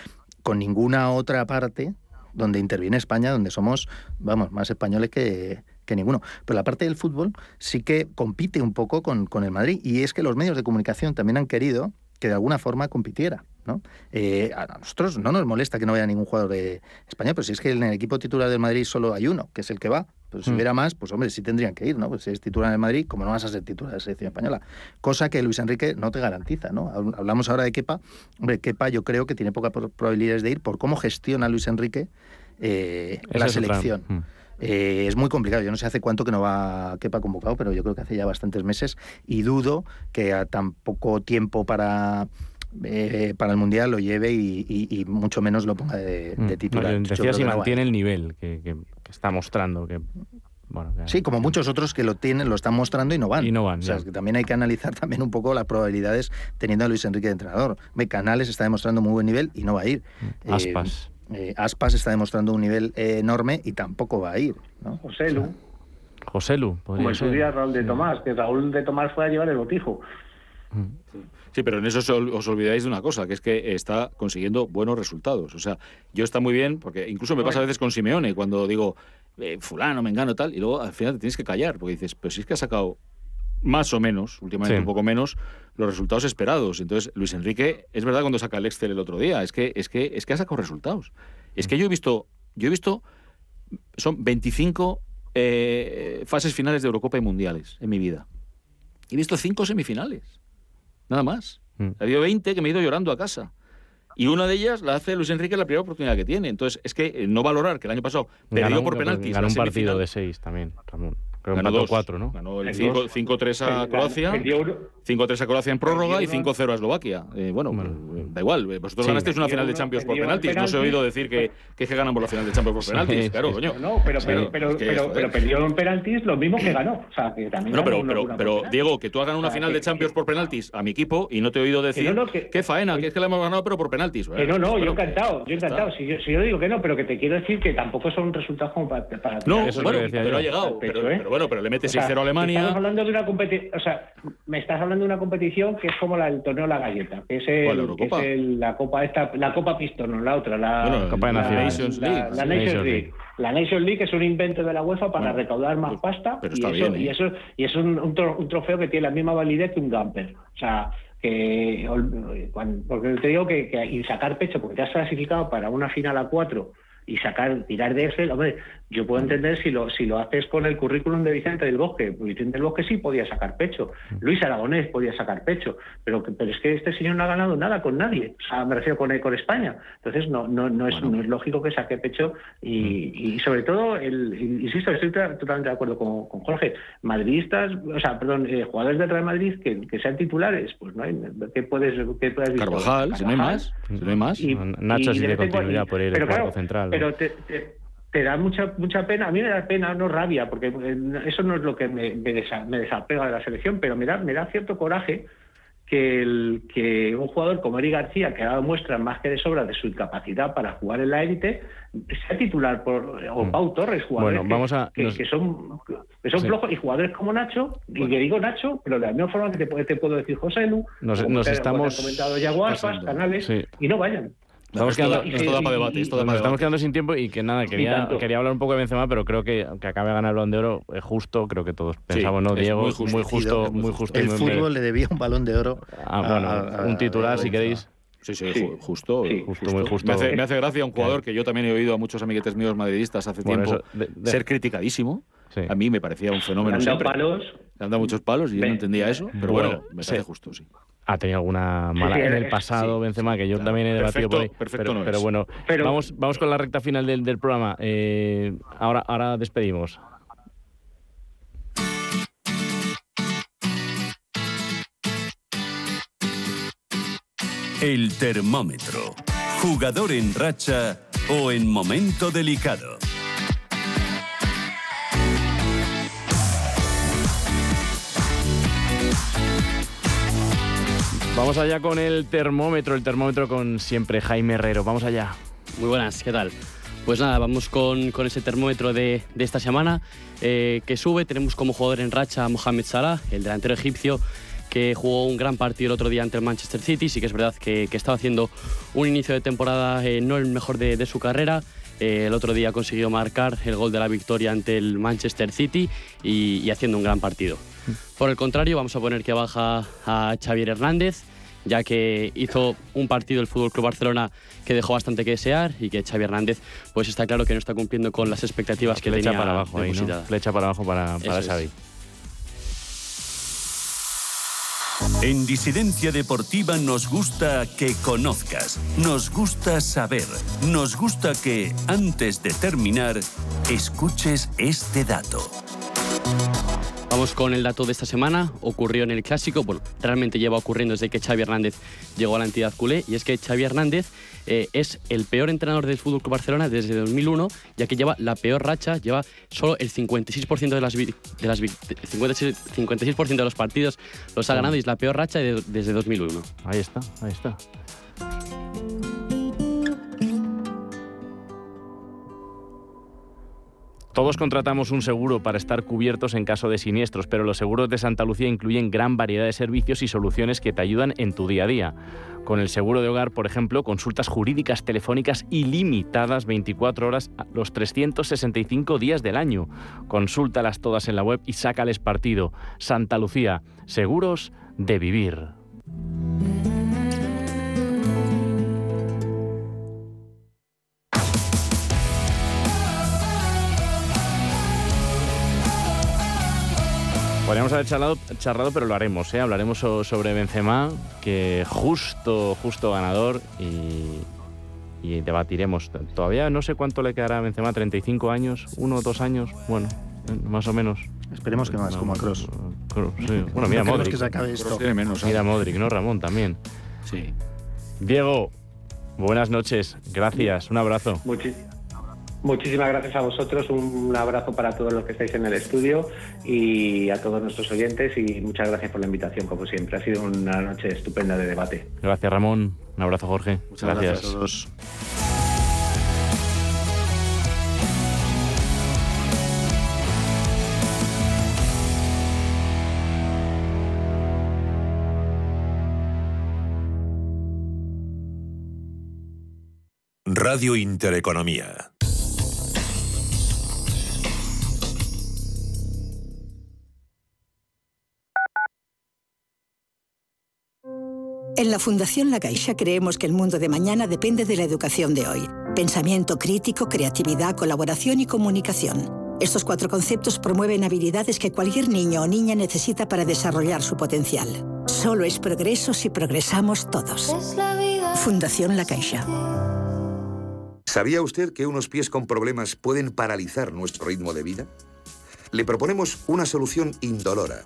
con ninguna otra parte donde interviene España, donde somos, vamos, más españoles que, que ninguno. Pero la parte del fútbol sí que compite un poco con, con el Madrid y es que los medios de comunicación también han querido que de alguna forma compitiera. ¿no? Eh, a nosotros no nos molesta que no haya ningún jugador de español, pero si es que en el equipo titular del Madrid solo hay uno, que es el que va. Pero si mm. hubiera más, pues hombre, sí tendrían que ir, ¿no? Pues si es titular del Madrid, como no vas a ser titular de la selección española? Cosa que Luis Enrique no te garantiza, ¿no? Hablamos ahora de Kepa. Hombre, Kepa yo creo que tiene pocas probabilidades de ir por cómo gestiona Luis Enrique eh, la selección. Eh, es muy complicado. Yo no sé hace cuánto que no va Kepa convocado, pero yo creo que hace ya bastantes meses y dudo que a tan poco tiempo para eh, para el mundial lo lleve y, mucho menos lo ponga de, mm. titular. decía si mantiene el nivel que, está mostrando, que sí, como muchos otros que lo tienen, lo están mostrando y no van. Y no van. O sea, que también hay que analizar también un poco las probabilidades teniendo a Luis Enrique de entrenador. Canales está demostrando muy buen nivel y no va a ir. Mm. Aspas. Eh, Aspas está demostrando un nivel eh, enorme y tampoco va a ir. ¿no? José Lu. José Lu. Como en su día Raúl de Tomás, que Raúl de Tomás fue a llevar el botijo. Sí, pero en eso os olvidáis de una cosa, que es que está consiguiendo buenos resultados. O sea, yo está muy bien, porque incluso me pasa a veces con Simeone, cuando digo, eh, fulano, me engano, tal, y luego al final te tienes que callar, porque dices, pero si es que ha sacado más o menos, últimamente un poco menos, los resultados esperados. Entonces, Luis Enrique, es verdad cuando saca el Excel el otro día, es que, es que, es que ha sacado resultados. Es que yo he visto, yo he visto, son 25 eh, fases finales de Eurocopa y Mundiales en mi vida. He visto cinco semifinales, nada más. Mm. Ha habido 20 que me he ido llorando a casa. Y una de ellas la hace Luis Enrique la primera oportunidad que tiene. Entonces, es que eh, no valorar que el año pasado perdió por penaltis. Ganó un partido de seis también, Ramón ganó dos. cuatro, ¿no? Ganó el 5-3 a Croacia, 5-3 a Croacia en prórroga y 5-0 a Eslovaquia. Eh, bueno, eh, da igual. Eh, vosotros ganasteis una final de Champions por penaltis. No os he oído decir que, que, que ganamos la final de Champions por penaltis. claro, coño. No, pero, pero, pero, pero, perdió en penaltis lo mismo que ganó. O sea, que también no, pero, pero, pero Diego, que tú has ganado una final de Champions por penaltis a mi equipo y no te he oído decir qué faena, que es que la hemos ganado pero por penaltis. Que no, no, yo encantado, yo encantado. Si yo, si yo digo que no, pero que te quiero decir que tampoco son resultados como para... No, bueno, pero ha llegado. Pero bueno, pero le metes 6 Alemania. Estamos hablando de una competición, o sea, me estás hablando de una competición que es como la, el torneo La Galleta, que es, el, que es la copa esta, la Copa Pistón, no la otra, la, Copa de Nations League. La, Nations League. La Nations League es un invento de la UEFA para recaudar más pasta pero está y, eso, bien, y, eso, y es un, un, trofeo que tiene la misma validez que un Gamper. O sea, que porque te digo que, que y sacar pecho porque te has clasificado para una final a cuatro y sacar, tirar de ese, hombre, yo puedo entender si lo, si lo haces con el currículum de Vicente del Bosque. Vicente del Bosque sí podía sacar pecho. Luis Aragonés podía sacar pecho. Pero, pero es que este señor no ha ganado nada con nadie. O sea, me refiero con, con España. Entonces, no, no, no, es, no es lógico que saque pecho. Y, y sobre todo, el, insisto, estoy totalmente de acuerdo con, con Jorge. Madridistas, o sea, perdón, eh, jugadores del Real Madrid que, que, sean titulares, pues no hay. ¿Qué puedes, qué puedes Carvajal, si no hay más. Si no hay más. Y, Nacho sí tiene continuidad por ir el cuarto central. Pero te, te da mucha mucha pena, a mí me da pena, no rabia, porque eso no es lo que me, me, desapega de la selección, pero me da, me da cierto coraje que, el, que un jugador como Eri García, que ha dado muestras más que de sobra de su incapacidad para jugar en la élite, sea titular por o mm. Pau Torres, jugadores bueno, vamos a, que, son, que son flojos, y jugadores como Nacho, y que digo Nacho, pero de la misma forma que te, te puedo decir José Lu, nos, nos estamos comentado ya Canales, y no vayan. Estamos quedando, esto da para debate. Esto da nos estamos quedando sin tiempo y que nada, quería, quería hablar un poco de Benzema, pero creo que que acabe de ganar el balón de oro es justo, creo que todos pensamos, ¿no, Diego? Muy justo, muy justo. Muy justo el fútbol le debía un balón de oro. Ah, bueno, un titular, si queréis. Sí, sí, justo, justo, muy justo. Me hace, gracia un jugador que yo también he oído a muchos amiguetes míos madridistas hace tiempo ser criticadísimo. A mí me parecía un fenómeno siempre. palos. Le han dado muchos palos y yo no entendía eso, pero bueno, me parece justo, sí. Ha tenido alguna mala en el pasado Benzema, que yo también he debatido por ahí. Perfecto pero, bueno, vamos, vamos con la recta final del, del programa. Eh, ahora, ahora despedimos. El termómetro. Jugador en racha o en momento delicado. Vamos allá con el termómetro, el termómetro con siempre Jaime Herrero. Vamos allá. Muy buenas, ¿qué tal? Pues nada, vamos con, con ese termómetro de, de esta semana eh, que sube. Tenemos como jugador en racha a Mohamed Salah, el delantero egipcio que jugó un gran partido el otro día ante el Manchester City. Sí que es verdad que, que estaba haciendo un inicio de temporada eh, no el mejor de, de su carrera. Eh, el otro día consiguió marcar el gol de la victoria ante el Manchester City y, y haciendo un gran partido. Por el contrario, vamos a poner que baja a Xavier Hernández, ya que hizo un partido el Fútbol Club Barcelona que dejó bastante que desear y que Xavi Hernández pues está claro que no está cumpliendo con las expectativas que Flecha tenía para abajo ahí, ¿no? Flecha para abajo para, para Eso es. Xavi. En Disidencia Deportiva nos gusta que conozcas, nos gusta saber, nos gusta que, antes de terminar, escuches este dato. Vamos con el dato de esta semana. Ocurrió en el clásico. Bueno, realmente lleva ocurriendo desde que Xavi Hernández llegó a la entidad culé. Y es que Xavi Hernández eh, es el peor entrenador del Fútbol Club Barcelona desde 2001, ya que lleva la peor racha. Lleva solo el 56% de las, de las vi- 56%, 56% de los partidos los ha ganado y es la peor racha de- desde 2001. Ahí está, ahí está. Todos contratamos un seguro para estar cubiertos en caso de siniestros, pero los seguros de Santa Lucía incluyen gran variedad de servicios y soluciones que te ayudan en tu día a día. Con el seguro de hogar, por ejemplo, consultas jurídicas telefónicas ilimitadas 24 horas los 365 días del año. Consúltalas todas en la web y sácales partido. Santa Lucía, seguros de vivir. Podríamos haber charlado, charlado, pero lo haremos, ¿eh? Hablaremos so- sobre Benzema, que justo, justo ganador y, y debatiremos. Todavía no sé cuánto le quedará a Benzema, 35 años, uno o dos años, bueno, eh, más o menos. Esperemos que más, como a. Kroos, sí. Bueno, mira No Modric. que se acabe esto. Tiene menos. ¿eh? Mira Modric, ¿no? Ramón también. Sí. Diego, buenas noches, gracias, un abrazo. Muchi- Muchísimas gracias a vosotros, un abrazo para todos los que estáis en el estudio y a todos nuestros oyentes y muchas gracias por la invitación, como siempre. Ha sido una noche estupenda de debate. Gracias Ramón, un abrazo Jorge. Muchas gracias a todos. Radio Intereconomía. En la Fundación La Caixa creemos que el mundo de mañana depende de la educación de hoy. Pensamiento crítico, creatividad, colaboración y comunicación. Estos cuatro conceptos promueven habilidades que cualquier niño o niña necesita para desarrollar su potencial. Solo es progreso si progresamos todos. Fundación La Caixa. ¿Sabía usted que unos pies con problemas pueden paralizar nuestro ritmo de vida? Le proponemos una solución indolora,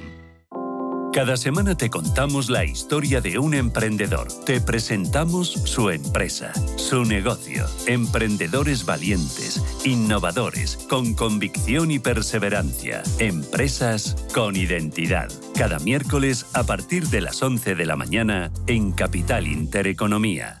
Cada semana te contamos la historia de un emprendedor. Te presentamos su empresa, su negocio. Emprendedores valientes, innovadores, con convicción y perseverancia. Empresas con identidad. Cada miércoles a partir de las 11 de la mañana en Capital Intereconomía.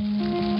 Mm-hmm.